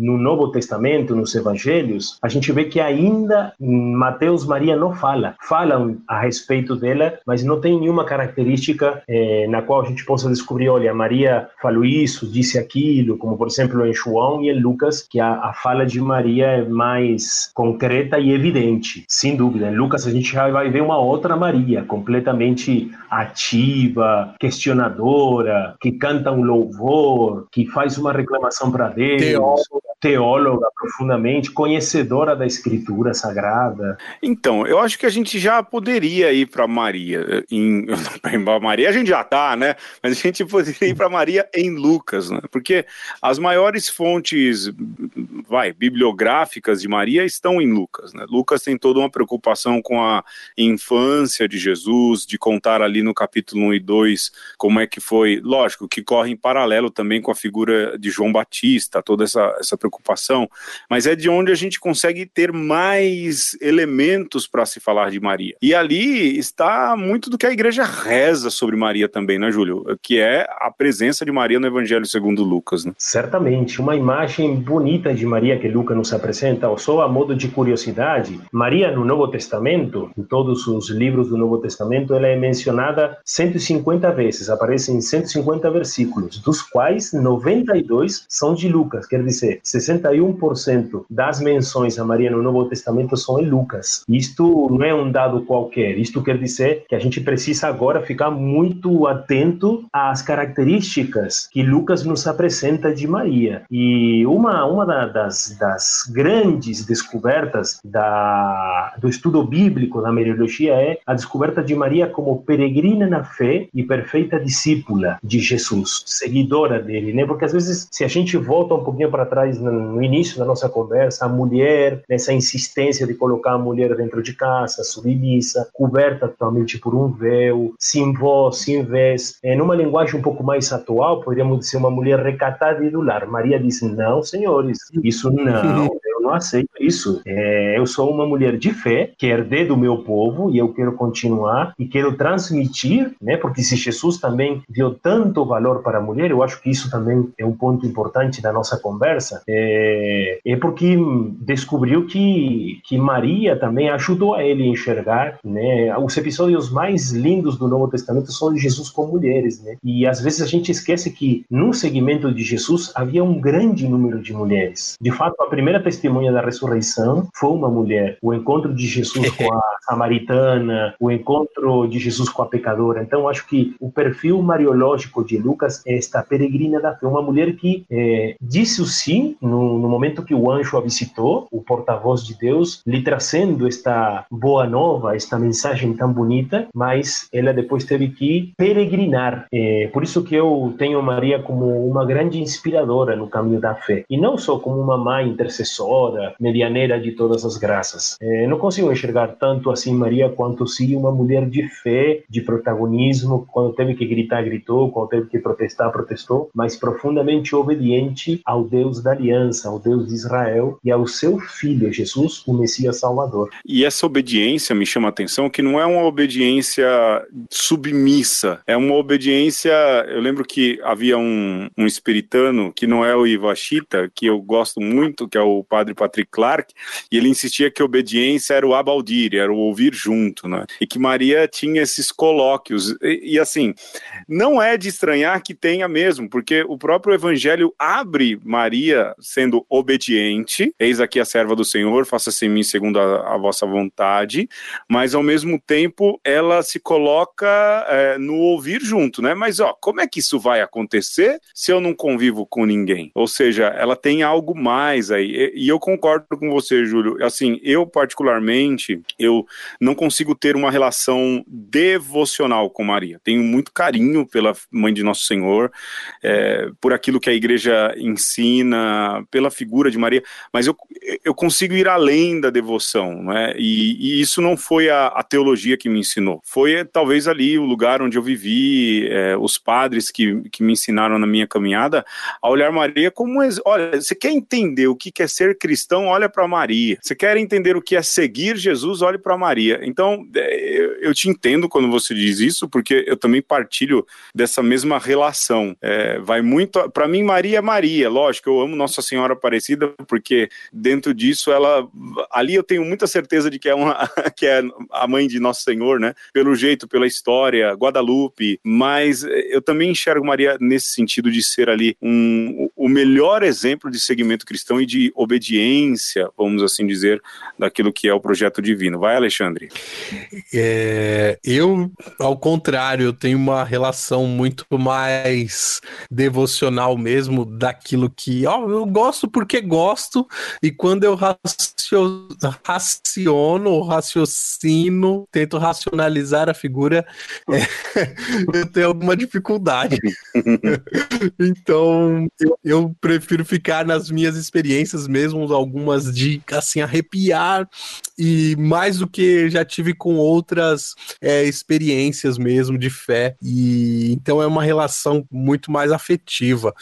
S3: no Novo Testamento, nos Evangelhos, a gente vê que ainda Mateus Maria não fala, falam a respeito dela, mas não tem nenhuma característica é, na qual a gente possa descobrir, olha, Maria falou isso, disse aquilo, como por exemplo em João e em Lucas, que a, a fala de Maria é mais concreta e evidente, sem dúvida. Em Lucas a gente já vai ver uma outra Maria, completamente ativa, questionadora, que canta um louvor, que faz uma reclamação para Deus. Teóloga profundamente, conhecedora da escritura sagrada.
S1: Então, eu acho que a gente já poderia ir para Maria. Em, Maria a gente já tá, né? Mas a gente poderia ir para Maria em Lucas, né? Porque as maiores fontes, vai, bibliográficas de Maria estão em Lucas, né? Lucas tem toda uma preocupação com a infância de Jesus, de contar ali no capítulo 1 e 2 como é que foi, lógico, que corre em paralelo também com a figura de João Batista, toda essa, essa preocupação, mas é de onde a gente consegue ter mais elementos para se falar de Maria. E ali está muito do que a igreja reza sobre Maria também, né, Júlio? Que é a presença de Maria no Evangelho segundo Lucas. Né?
S3: Certamente, uma imagem bonita de Maria que Lucas nos apresenta, só a modo de curiosidade, Maria no Novo Testamento, em todos os livros do Novo Testamento, ela é mencionada 150 vezes, aparece em 150 versículos, dos quais 92 são de Lucas, quer dizer, 61% das menções a Maria no Novo Testamento são em Lucas. Isto não é um dado qualquer, isto quer dizer que a gente precisa agora ficar muito atento às características que Lucas nos apresenta de Maria. E uma, uma das, das grandes descobertas da, do estudo bíblico da Mariologia é a descoberta de Maria como peregrina na fé e perfeita discípula de Jesus, seguidora dele, né? Porque às vezes, se a gente volta um pouquinho para trás no início da nossa conversa, a mulher, nessa insistência de colocar a mulher dentro de casa, submissa, coberta totalmente por um véu, sem voz, sem vez. É, numa linguagem um pouco mais atual, poderíamos dizer uma mulher recatada e do lar. Maria disse: Não, senhores, isso não, não aceito isso. É, eu sou uma mulher de fé, que herdei do meu povo e eu quero continuar e quero transmitir, né? Porque se Jesus também deu tanto valor para a mulher, eu acho que isso também é um ponto importante da nossa conversa é, é porque descobriu que, que Maria também ajudou a ele a enxergar, né? Os episódios mais lindos do Novo Testamento são de Jesus com mulheres, né? E às vezes a gente esquece que no segmento de Jesus havia um grande número de mulheres. De fato, a primeira testemunha testemunha da ressurreição foi uma mulher. O encontro de Jesus com a samaritana, o encontro de Jesus com a pecadora. Então, acho que o perfil mariológico de Lucas é esta peregrina da fé, uma mulher que é, disse o sim no, no, momento que o anjo a visitou, o porta-voz de Deus, lhe trazendo esta boa nova, esta mensagem tão bonita, mas ela depois teve que peregrinar. É, por isso que eu tenho Maria como uma grande inspiradora no caminho da fé. E não só como uma mãe intercessora, medianeira de todas as graças. É, não consigo enxergar tanto assim Maria quanto sim uma mulher de fé, de protagonismo. Quando teve que gritar, gritou. Quando teve que protestar, protestou. Mas profundamente obediente ao Deus da aliança, ao Deus de Israel e ao seu filho Jesus, o Messias Salvador.
S1: E essa obediência me chama a atenção que não é uma obediência submissa, é uma obediência. Eu lembro que havia um, um espiritano que não é o Ivachita, que eu gosto muito, que é o padre Patrick Clark, e ele insistia que obediência era o abaldir, era o ouvir junto, né? E que Maria tinha esses colóquios. E, e assim, não é de estranhar que tenha mesmo, porque o próprio evangelho abre Maria sendo obediente, eis aqui a serva do Senhor, faça-se em mim segundo a, a, vossa vontade, mas ao mesmo tempo ela se coloca é, no ouvir junto, né? Mas ó, como é que isso vai acontecer se eu não convivo com ninguém? Ou seja, ela tem algo mais aí. E, e eu concordo com você, Júlio. Assim, eu particularmente, eu não consigo ter uma relação devocional com Maria. Tenho muito carinho pela mãe de Nosso Senhor, é, por aquilo que a igreja ensina, pela figura de Maria, mas eu, eu consigo ir além da devoção, né? E, e isso não foi a, a, teologia que me ensinou. Foi talvez ali o lugar onde eu vivi, é, os padres que, que me ensinaram na minha caminhada a olhar Maria como olha, você quer entender o que é ser cristão, olha para Maria. Você quer entender o que é seguir Jesus, olhe para Maria. Então, é, eu te entendo quando você diz isso, porque eu também partilho dessa mesma relação. É, vai muito. Para mim, Maria é Maria. Lógico, eu amo Nossa Senhora Aparecida, porque dentro disso, ela. Ali eu tenho muita certeza de que é, uma, que é a mãe de Nosso Senhor, né? Pelo jeito, pela história, Guadalupe. Mas eu também enxergo Maria nesse sentido de ser ali um, o melhor exemplo de segmento cristão e de obediência, vamos assim dizer, daquilo que é o projeto divino. Vai, Alexandre.
S2: É, eu, ao contrário, eu tenho uma relação muito mais devocional mesmo daquilo que ó, eu gosto porque gosto, e quando eu racio, raciono, raciocino, tento racionalizar a figura, é, eu tenho alguma dificuldade. então, eu, eu prefiro ficar nas minhas experiências mesmo, algumas de assim arrepiar e mais do que já tive com outras é, experiências mesmo de fé e então é uma relação muito mais afetiva.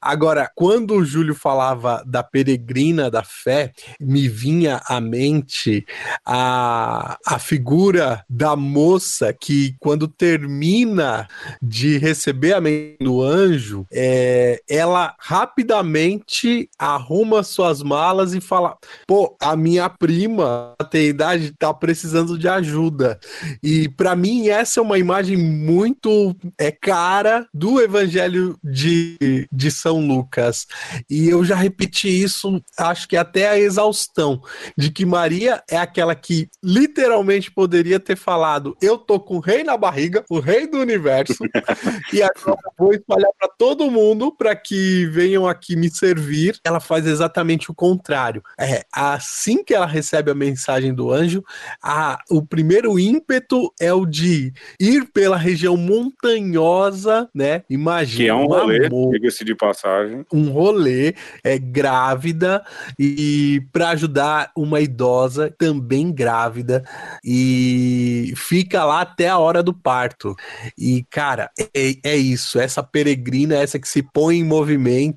S2: Agora, quando o Júlio falava da peregrina da fé, me vinha à mente a, a figura da moça que quando termina de receber a mente do anjo, é, ela rapidamente arruma suas malas e fala: pô, a minha prima tem idade, tá precisando de ajuda. E para mim essa é uma imagem muito é cara do Evangelho de, de São Lucas. E eu já repeti isso, acho que até a exaustão, de que Maria é aquela que literalmente poderia ter falado: eu tô com o rei na barriga, o rei do universo, e agora vou espalhar para todo mundo para que venham aqui me servir. Ela faz exatamente o contrário. É assim que ela recebe a mensagem do anjo, a, o primeiro ímpeto é o de ir pela região montanhosa, né? Imagina.
S1: Que é um rolê, diga-se de passagem.
S2: Um rolê, é grávida e para ajudar uma idosa também grávida e fica lá até a hora do parto. E cara, é, é isso, essa peregrina, essa que se põe em movimento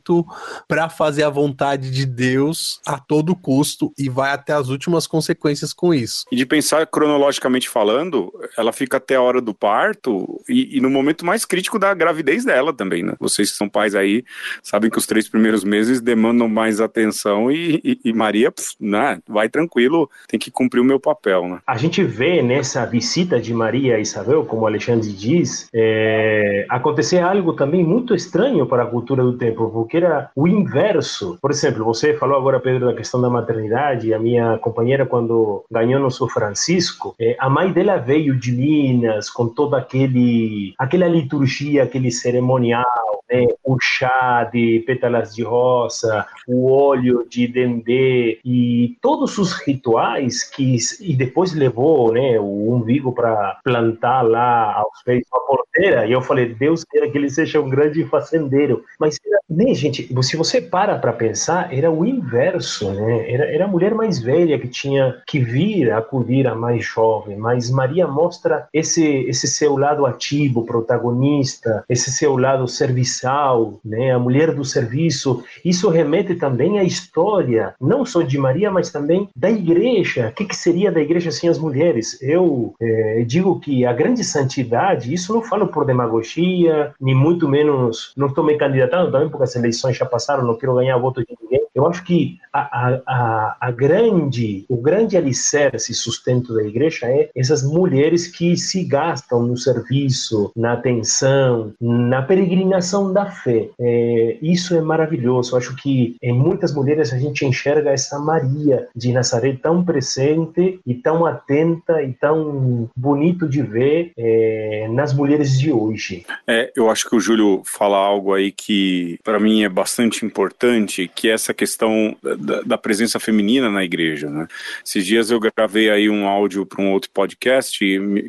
S2: para fazer a vontade de Deus a todo custo e vai até as últimas consequências com isso.
S1: E de pensar cronologicamente falando, ela fica até a hora do parto e, e no momento mais crítico da gravidez dela também, né? Vocês que são pais aí sabem que os três primeiros meses demandam mais atenção e, e, e Maria, pff, né, vai tranquilo, tem que cumprir o meu papel, né?
S3: A gente vê nessa visita de Maria a Isabel, como o Alexandre diz, é, acontecer algo também muito estranho para a cultura do tempo, que era o inverso. Por exemplo, você falou agora, Pedro, da questão da maternidade. A minha companheira, quando ganhou no São Francisco, é, a mãe dela veio de Minas com toda aquele, aquela liturgia, aquele cerimonial, né? o chá de pétalas de rosa, o óleo de dendê e todos os rituais que e depois levou, né, o umbigo para plantar lá aos pés da porteira. E eu falei, Deus queira que ele seja um grande fazendeiro. Mas, né, gente, se você para para pensar, era o inverso, né? Era, era a mulher mais velha que tinha que vir acudir a mais jovem. Mas Maria mostra esse esse seu lado ativo, protagonista, esse seu lado serviçal, né? A mulher do serviço. Isso remete também à história, não só de Maria, mas também da igreja. O que, que seria da igreja sem as mulheres? Eu é, digo que a grande santidade, isso não falo por demagogia, nem muito menos, não estou me candidatando também porque eleições já passaram, não quero ganhar voto de ninguém. Eu acho que a, a, a grande, o grande alicerce sustento da igreja é essas mulheres que se gastam no serviço, na atenção, na peregrinação da fé. É, isso é maravilhoso. Eu acho que em muitas mulheres a gente enxerga essa Maria de Nazaré tão presente e tão atenta e tão bonito de ver é, nas mulheres de hoje.
S1: É, eu acho que o Júlio fala algo aí que para mim é bastante importante, que é essa questão da, da, presença feminina na igreja. Né? Esses dias eu gravei aí um áudio para um outro podcast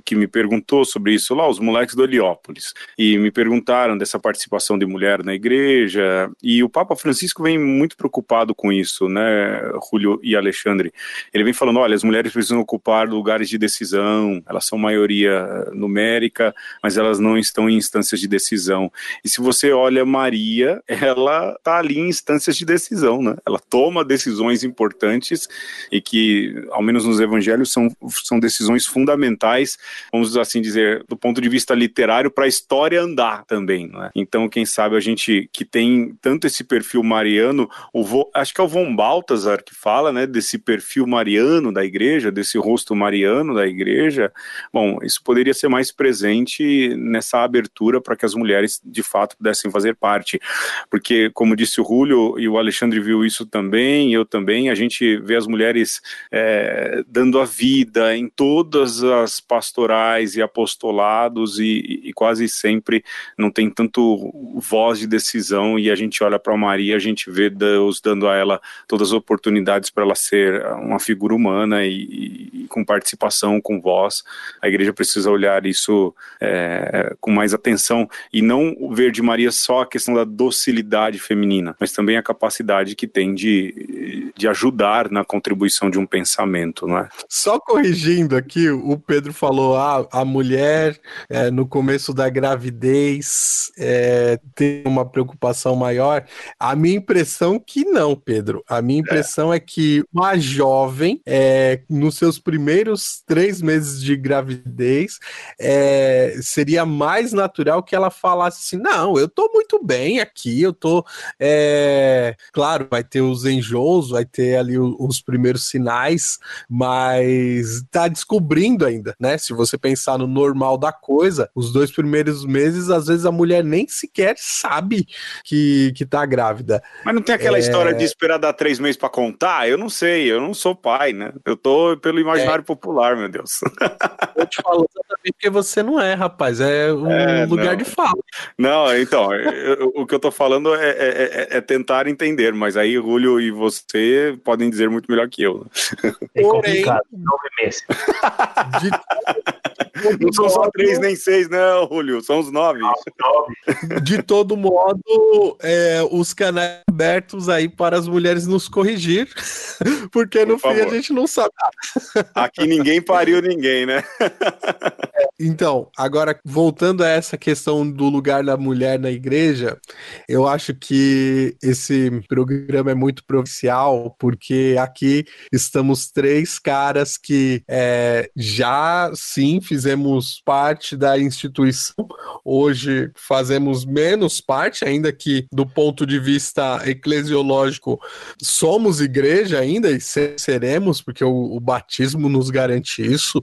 S1: que me perguntou sobre isso lá, os moleques do Heliópolis, e me perguntaram dessa participação de mulher na igreja, e o Papa Francisco vem muito preocupado com isso, né, Julio e Alexandre. Ele vem falando, olha, as mulheres precisam ocupar lugares de decisão, elas são maioria numérica, mas elas não estão em instâncias de decisão. E se você olha Maria, ela está ali em instâncias de decisão, né? Ela toma decisões importantes e que, ao menos nos evangelhos, são, são decisões fundamentais, vamos assim dizer, do ponto de vista literário, para a história andar também, né? Então, quem sabe a gente que tem tanto esse perfil mariano, o, acho que é o Von Balthasar que fala, né, desse perfil mariano da igreja, desse rosto mariano da igreja. Bom, isso poderia ser mais presente nessa abertura para que as mulheres de fato pudessem fazer parte, porque como disse o Julio e o Alexandre viu isso também, eu também, a gente vê as mulheres é, dando a vida em todas as pastorais e apostolados e, e quase sempre não tem tanto voz de decisão e a gente olha para Maria, a gente vê Deus dando a ela todas as oportunidades para ela ser uma figura humana e, e, com participação, com voz. A igreja precisa olhar isso é, com mais atenção e não ver de Maria só a questão da docilidade feminina, mas também a capacidade que tem de, de ajudar na contribuição de um pensamento, não é?
S2: Só corrigindo aqui, o Pedro falou, ah, a mulher é, no começo da gravidez é, tem uma preocupação maior. A minha impressão que não, Pedro. A minha impressão é, é que uma jovem, é, nos seus primeiros três meses de gravidez, é, seria mais natural que ela falasse assim: não, eu tô muito bem aqui, eu tô. É, claro, vai ter os enjoos, vai ter ali os, os primeiros sinais, mas tá descobrindo ainda, né? Se você pensar no normal da coisa, os dois primeiros meses, às vezes a mulher nem sequer sabe que, que tá grávida.
S1: Mas não tem aquela é... história de esperar dar três meses para contar? Eu não sei, eu não sou pai, né? Eu tô pelo imaginário é... popular, meu Deus.
S2: Eu te falo exatamente porque você não é, rapaz. É um é, lugar
S1: não.
S2: de fala.
S1: Não, então, eu, o que eu tô falando é, é, é, é, tentar entender, mas aí Julio e você podem dizer muito melhor que eu.
S3: É complicado, nove meses.
S1: De... Não são só três nem seis, né, Julio? São os nove.
S2: De todo modo, é, os canais abertos aí para as mulheres nos corrigir, porque no fim a gente não sabe.
S1: Aqui ninguém pariu ninguém, né?
S2: Então, agora voltando a essa questão do lugar da mulher na igreja, eu acho que esse programa é muito provincial, porque aqui estamos três caras que é, já sim fizemos parte da instituição, hoje fazemos menos parte, ainda que do ponto de vista eclesiológico somos igreja ainda e seremos, porque o, o batismo nos garante isso,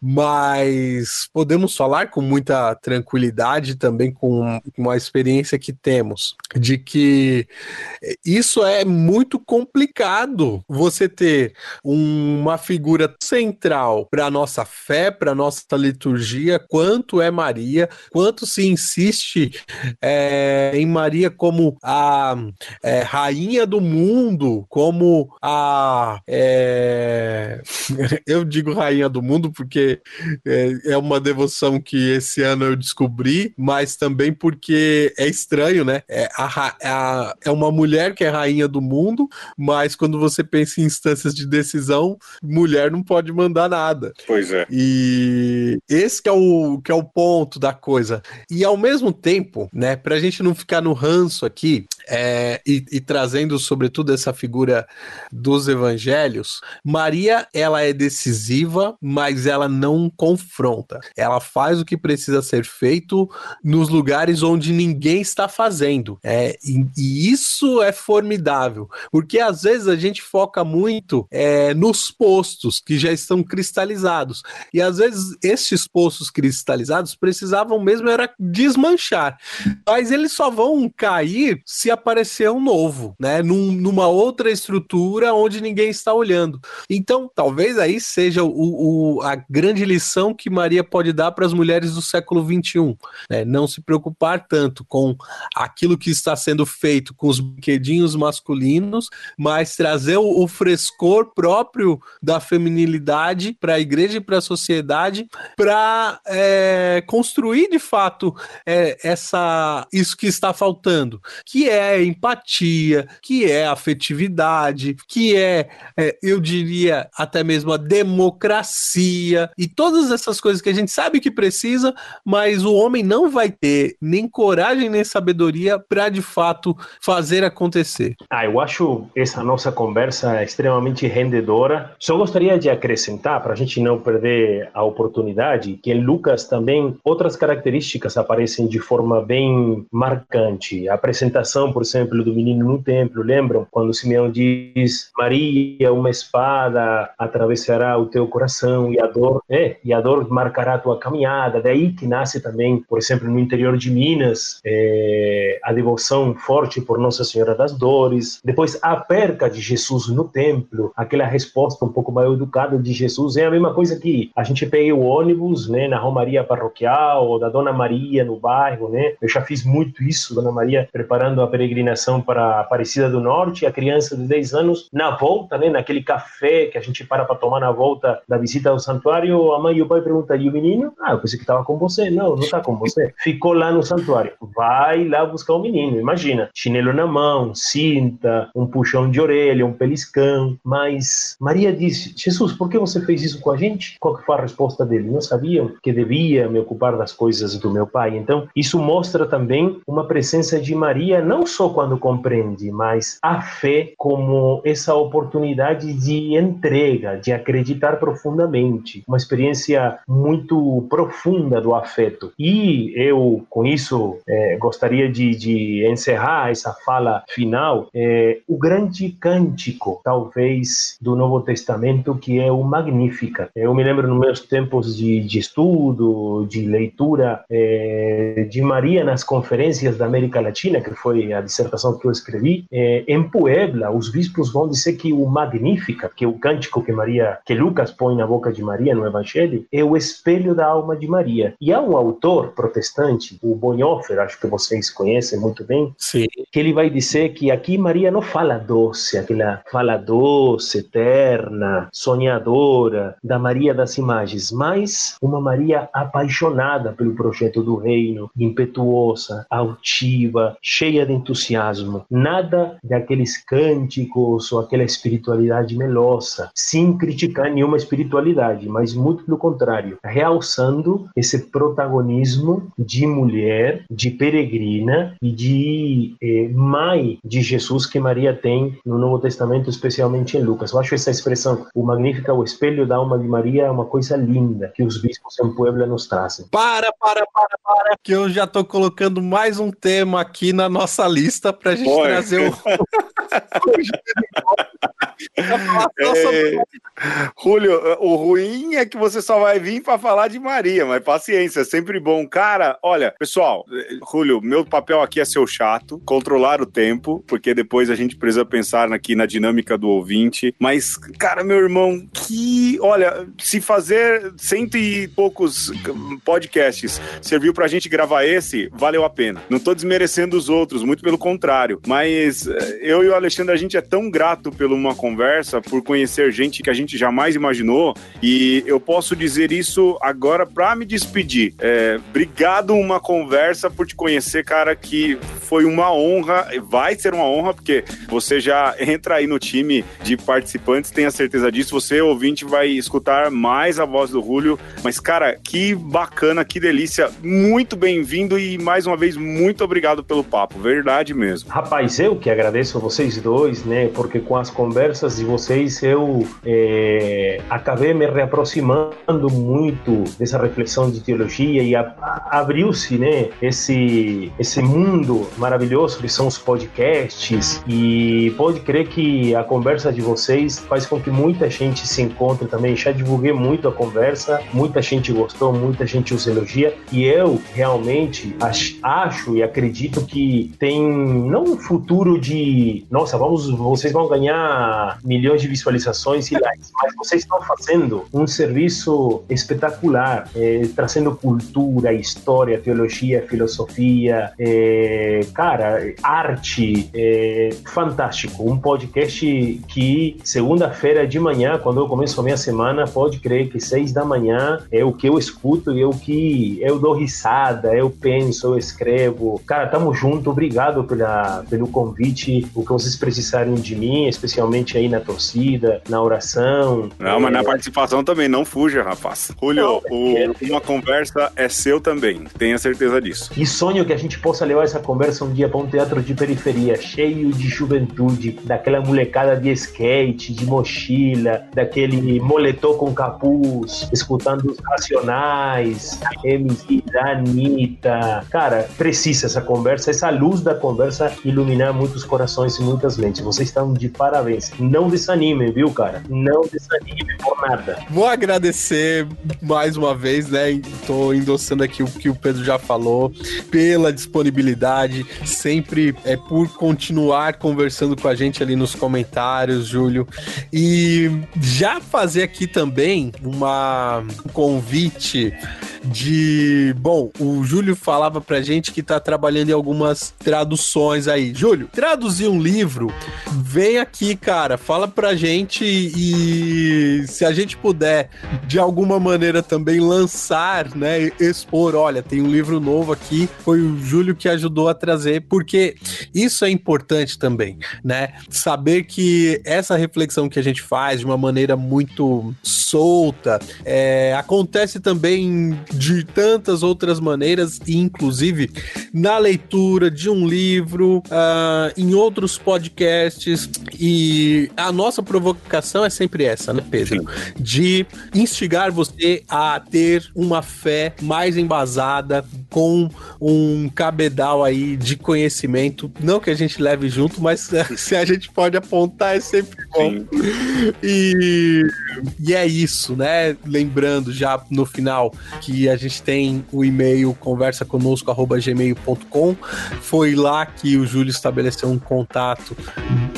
S2: mas podemos falar com muita tranquilidade também com uma experiência que temos de que isso é muito complicado você ter uma figura central para a nossa fé, para a nossa liturgia, quanto é Maria, quanto se insiste é, em Maria como a é, rainha do mundo, como a. É, eu digo rainha do mundo porque é, é uma devoção que esse ano eu descobri, mas também porque é estranho, né? É, a, a, é uma mulher que é rainha do mundo, mas quando você pensa em instâncias de decisão, mulher não pode mandar nada.
S1: Pois é.
S2: E esse que é o, que é o ponto da coisa. E ao mesmo tempo, né, pra gente não ficar no ranço aqui, é, e, e, trazendo sobretudo essa figura dos evangelhos, Maria ela é decisiva, mas ela não confronta. Ela faz o que precisa ser feito nos lugares onde ninguém está fazendo. É, e, e isso é formidável, porque às vezes a gente foca muito é, nos postos que já estão cristalizados. E às vezes esses postos cristalizados precisavam mesmo era desmanchar. Mas eles só vão cair se aparecer um novo, né? Num, numa outra estrutura onde ninguém está olhando. Então, talvez aí seja o, o a grande lição que Maria pode dar para as mulheres do século XXI. Né? Não se preocupar tanto com aquilo que está sendo feito com os brinquedinhos masculinos, mas trazer o, o frescor próprio da feminilidade para a igreja e para a sociedade, para é, construir de fato é, essa isso que está faltando, que é é empatia, que é afetividade, que é, é, eu diria, até mesmo a democracia e todas essas coisas que a gente sabe que precisa, mas o homem não vai ter nem coragem nem sabedoria para de fato fazer acontecer.
S3: Ah, eu acho essa nossa conversa extremamente rendedora. Só gostaria de acrescentar, para a gente não perder a oportunidade, que em Lucas também outras características aparecem de forma bem marcante. A apresentação, por exemplo, do menino no templo, lembram? Quando Simeão diz: Maria, uma espada atravessará o teu coração e a dor, é, e a dor marcará a tua caminhada. Daí que nasce também, por exemplo, no interior de Minas, é, a devoção forte por Nossa Senhora das Dores. Depois, a perca de Jesus no templo, aquela resposta um pouco mais educada de Jesus. É a mesma coisa que a gente pega o ônibus, né, na Romaria Parroquial, ou da Dona Maria no bairro, né? Eu já fiz muito isso, Dona Maria, preparando a peregrinação para Aparecida do Norte, a criança de 10 anos, na volta, né, naquele café que a gente para para tomar na volta da visita ao santuário, a mãe e o pai perguntam, e o menino? Ah, eu pensei que estava com você. Não, não está com você. Ficou lá no santuário. Vai lá buscar o menino, imagina. Chinelo na mão, cinta, um puxão de orelha, um peliscão. Mas Maria disse, Jesus, por que você fez isso com a gente? Qual que foi a resposta dele? Não sabiam que devia me ocupar das coisas do meu pai. Então, isso mostra também uma presença de Maria, não só quando compreende, mas a fé como essa oportunidade de entrega, de acreditar profundamente, uma experiência muito profunda do afeto. E eu, com isso, é, gostaria de, de, encerrar essa fala final, é, o grande cântico, talvez, do Novo Testamento, que é o Magnífica. Eu me lembro nos meus tempos de, de estudo, de leitura é, de Maria nas conferências da América Latina, que foi a dissertação que eu escrevi, é, em Puebla, os bispos vão dizer que o Magnífica, que é o cântico que Maria, que Lucas põe na boca de Maria no Evangelho, é o espelho da alma de Maria. E há um autor protestante, o Bonhoeffer, acho que vocês conhecem muito bem,
S2: Sim.
S3: que ele vai dizer que aqui Maria não fala doce, aquela fala doce, eterna, sonhadora, da Maria das imagens, mas uma Maria apaixonada pelo projeto do reino, impetuosa, altiva, cheia de entusiasmo nada daqueles cânticos ou aquela espiritualidade melosa, sem criticar nenhuma espiritualidade, mas muito pelo contrário, realçando esse protagonismo de mulher, de peregrina e de eh, mãe de Jesus que Maria tem no Novo Testamento, especialmente em Lucas. Eu acho essa expressão, o Magnífica, o espelho da alma de Maria, é uma coisa linda que os bispos em Puebla nos trazem.
S2: Para, para, para, para, que eu já estou colocando mais um tema aqui na nossa lista lista pra gente Foi. trazer o.
S1: é... Julio, o ruim é que você só vai vir para falar de Maria, mas paciência, é sempre bom. Cara, olha, pessoal, Julio, meu papel aqui é ser o chato, controlar o tempo, porque depois a gente precisa pensar aqui na dinâmica do ouvinte. Mas, cara, meu irmão, que. Olha, se fazer cento e poucos podcasts serviu pra gente gravar esse, valeu a pena. Não tô desmerecendo os outros, muito pelo contrário. Mas eh, eu e o Alexandre, a gente é tão grato por uma conversa, por conhecer gente que a gente jamais imaginou. E eu posso dizer isso agora para me despedir. É, obrigado, uma conversa, por te conhecer, cara, que foi uma honra, vai ser uma honra, porque você já entra aí no time de participantes, tenha certeza disso. Você, ouvinte, vai escutar mais a voz do Julio. Mas, cara, que bacana, que delícia. Muito bem-vindo e mais uma vez, muito obrigado pelo papo. Verdade mesmo.
S3: Rapaz, eu que agradeço a vocês dois, né? Porque com as conversas de vocês eu é, acabei me reaproximando muito dessa reflexão de teologia e abriu-se, né? Esse, esse mundo maravilhoso que são os podcasts e pode crer que a conversa de vocês faz com que muita gente se encontre também. Já divulguei muito a conversa, muita gente gostou, muita gente os elogia e eu realmente acho e acredito que tem não um futuro de nossa, vamos, vocês vão ganhar milhões de visualizações e likes, mas vocês estão fazendo um serviço espetacular, é, trazendo cultura, história, teologia, filosofia, é, cara, arte, é, fantástico. Um podcast que segunda-feira de manhã, quando eu começo a minha semana, pode crer que seis da manhã é o que eu escuto e é o que eu dou risada, eu penso, eu escrevo. Cara, tamo junto, obrigado pela, pelo convite, o que vocês precisarem de mim, especialmente aí na torcida, na oração.
S1: Não, mas na participação também, não fuja, rapaz. Julio, o, é uma conversa é seu também, tenha certeza disso.
S3: E sonho que a gente possa levar essa conversa um dia para um teatro de periferia, cheio de juventude, daquela molecada de skate, de mochila, daquele moletom com capuz, escutando os Racionais, MC da Anitta. Cara, precisa essa conversa, essa luz da conversa iluminar muitos corações e muitas mentes. Vocês estão de parabéns. Não desanimem, viu, cara? Não desanimem por nada.
S2: Vou agradecer mais uma vez, né? Estou endossando aqui o que o Pedro já falou, pela disponibilidade, sempre é por continuar conversando com a gente ali nos comentários, Júlio. E já fazer aqui também uma, um convite de. Bom, o Júlio falava pra gente que tá trabalhando em algumas traduções aí. Júlio, traduzir um livro, vem aqui, cara, fala pra gente e se a gente puder, de alguma maneira também lançar, né, expor, olha, tem um livro novo aqui, foi o Júlio que ajudou a trazer, porque isso é importante também, né? Saber que essa reflexão que a gente faz de uma maneira muito solta, é, acontece também de tantas outras maneiras, inclusive na leitura de um livro, uh, em outros podcasts. E a nossa provocação é sempre essa, né, Pedro? Sim. De instigar você a ter uma fé mais embasada, com um cabedal aí de conhecimento. Não que a gente leve junto, mas se a gente pode apontar é sempre bom. E, e é isso, né? Lembrando já no final que a gente tem o e-mail conversa conosco@gmail.com. Foi lá que o Júlio estabeleceu um contato,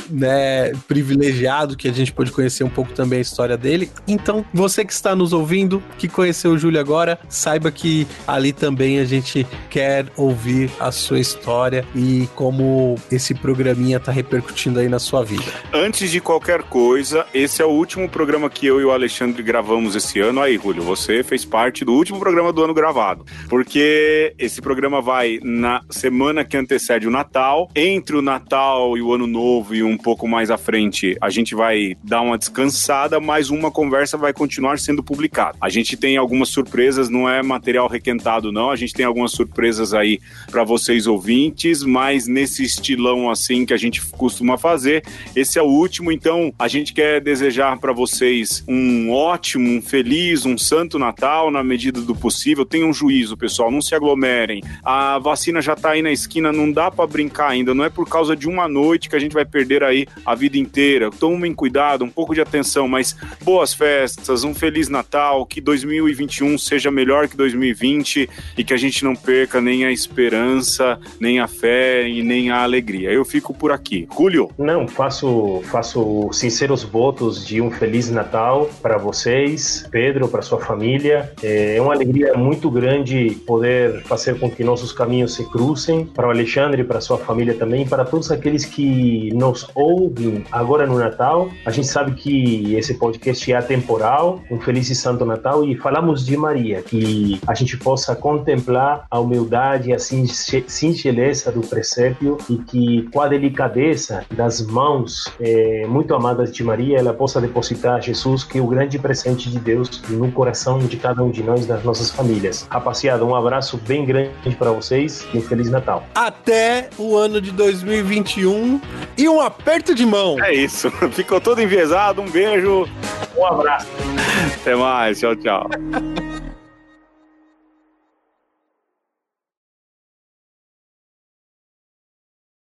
S2: né, privilegiado que a gente pôde conhecer um pouco também a história dele. Então, você que está nos ouvindo, que conheceu o Júlio agora, saiba que ali também a gente quer ouvir a sua história e como esse programinha está repercutindo aí na sua vida.
S1: Antes de qualquer coisa, esse é o último programa que eu e o Alexandre gravamos esse ano. Aí, Júlio, você fez parte do último programa do ano gravado. Porque esse programa vai na semana que antecede o Natal, entre o Natal e o Ano Novo e um, um pouco mais à frente, a gente vai dar uma descansada, mas uma conversa vai continuar sendo publicada. A gente tem algumas surpresas, não é material requentado, não. A gente tem algumas surpresas aí para vocês ouvintes, mas nesse estilão assim que a gente costuma fazer. Esse é o último, então a gente quer desejar para vocês um ótimo, um feliz, um santo Natal na medida do possível. Tenham juízo, pessoal, não se aglomerem. A vacina já tá aí na esquina, não dá para brincar ainda. Não é por causa de uma noite que a gente vai perder aí a vida inteira. Tomem cuidado, um pouco de atenção, mas boas festas, um feliz Natal, que 2021 seja melhor que 2020 e que a gente não perca nem a esperança, nem a fé e nem a alegria. Eu fico por aqui. Julio?
S3: Não, faço, faço sinceros votos de um feliz Natal para vocês, Pedro, para sua família. É uma alegria muito grande poder fazer com que nossos caminhos se cruzem. Para o Alexandre, para sua família também, para todos aqueles que nos ouvem agora no Natal. A gente sabe que esse podcast é atemporal. Um feliz e santo Natal e falamos de Maria, que a gente possa contemplar a humildade e a singeleza do presépio e que com a delicadeza das mãos é, muito amadas de Maria, ela possa depositar Jesus, que é o grande presente de Deus, no coração de cada um de nós, das nossas famílias. Rapaziada, um abraço bem grande para vocês e um Feliz Natal.
S2: Até o ano de 2021 e um aperto de mão.
S1: É isso. Ficou todo enviesado. Um beijo.
S3: Um abraço.
S1: Até mais. Tchau, tchau.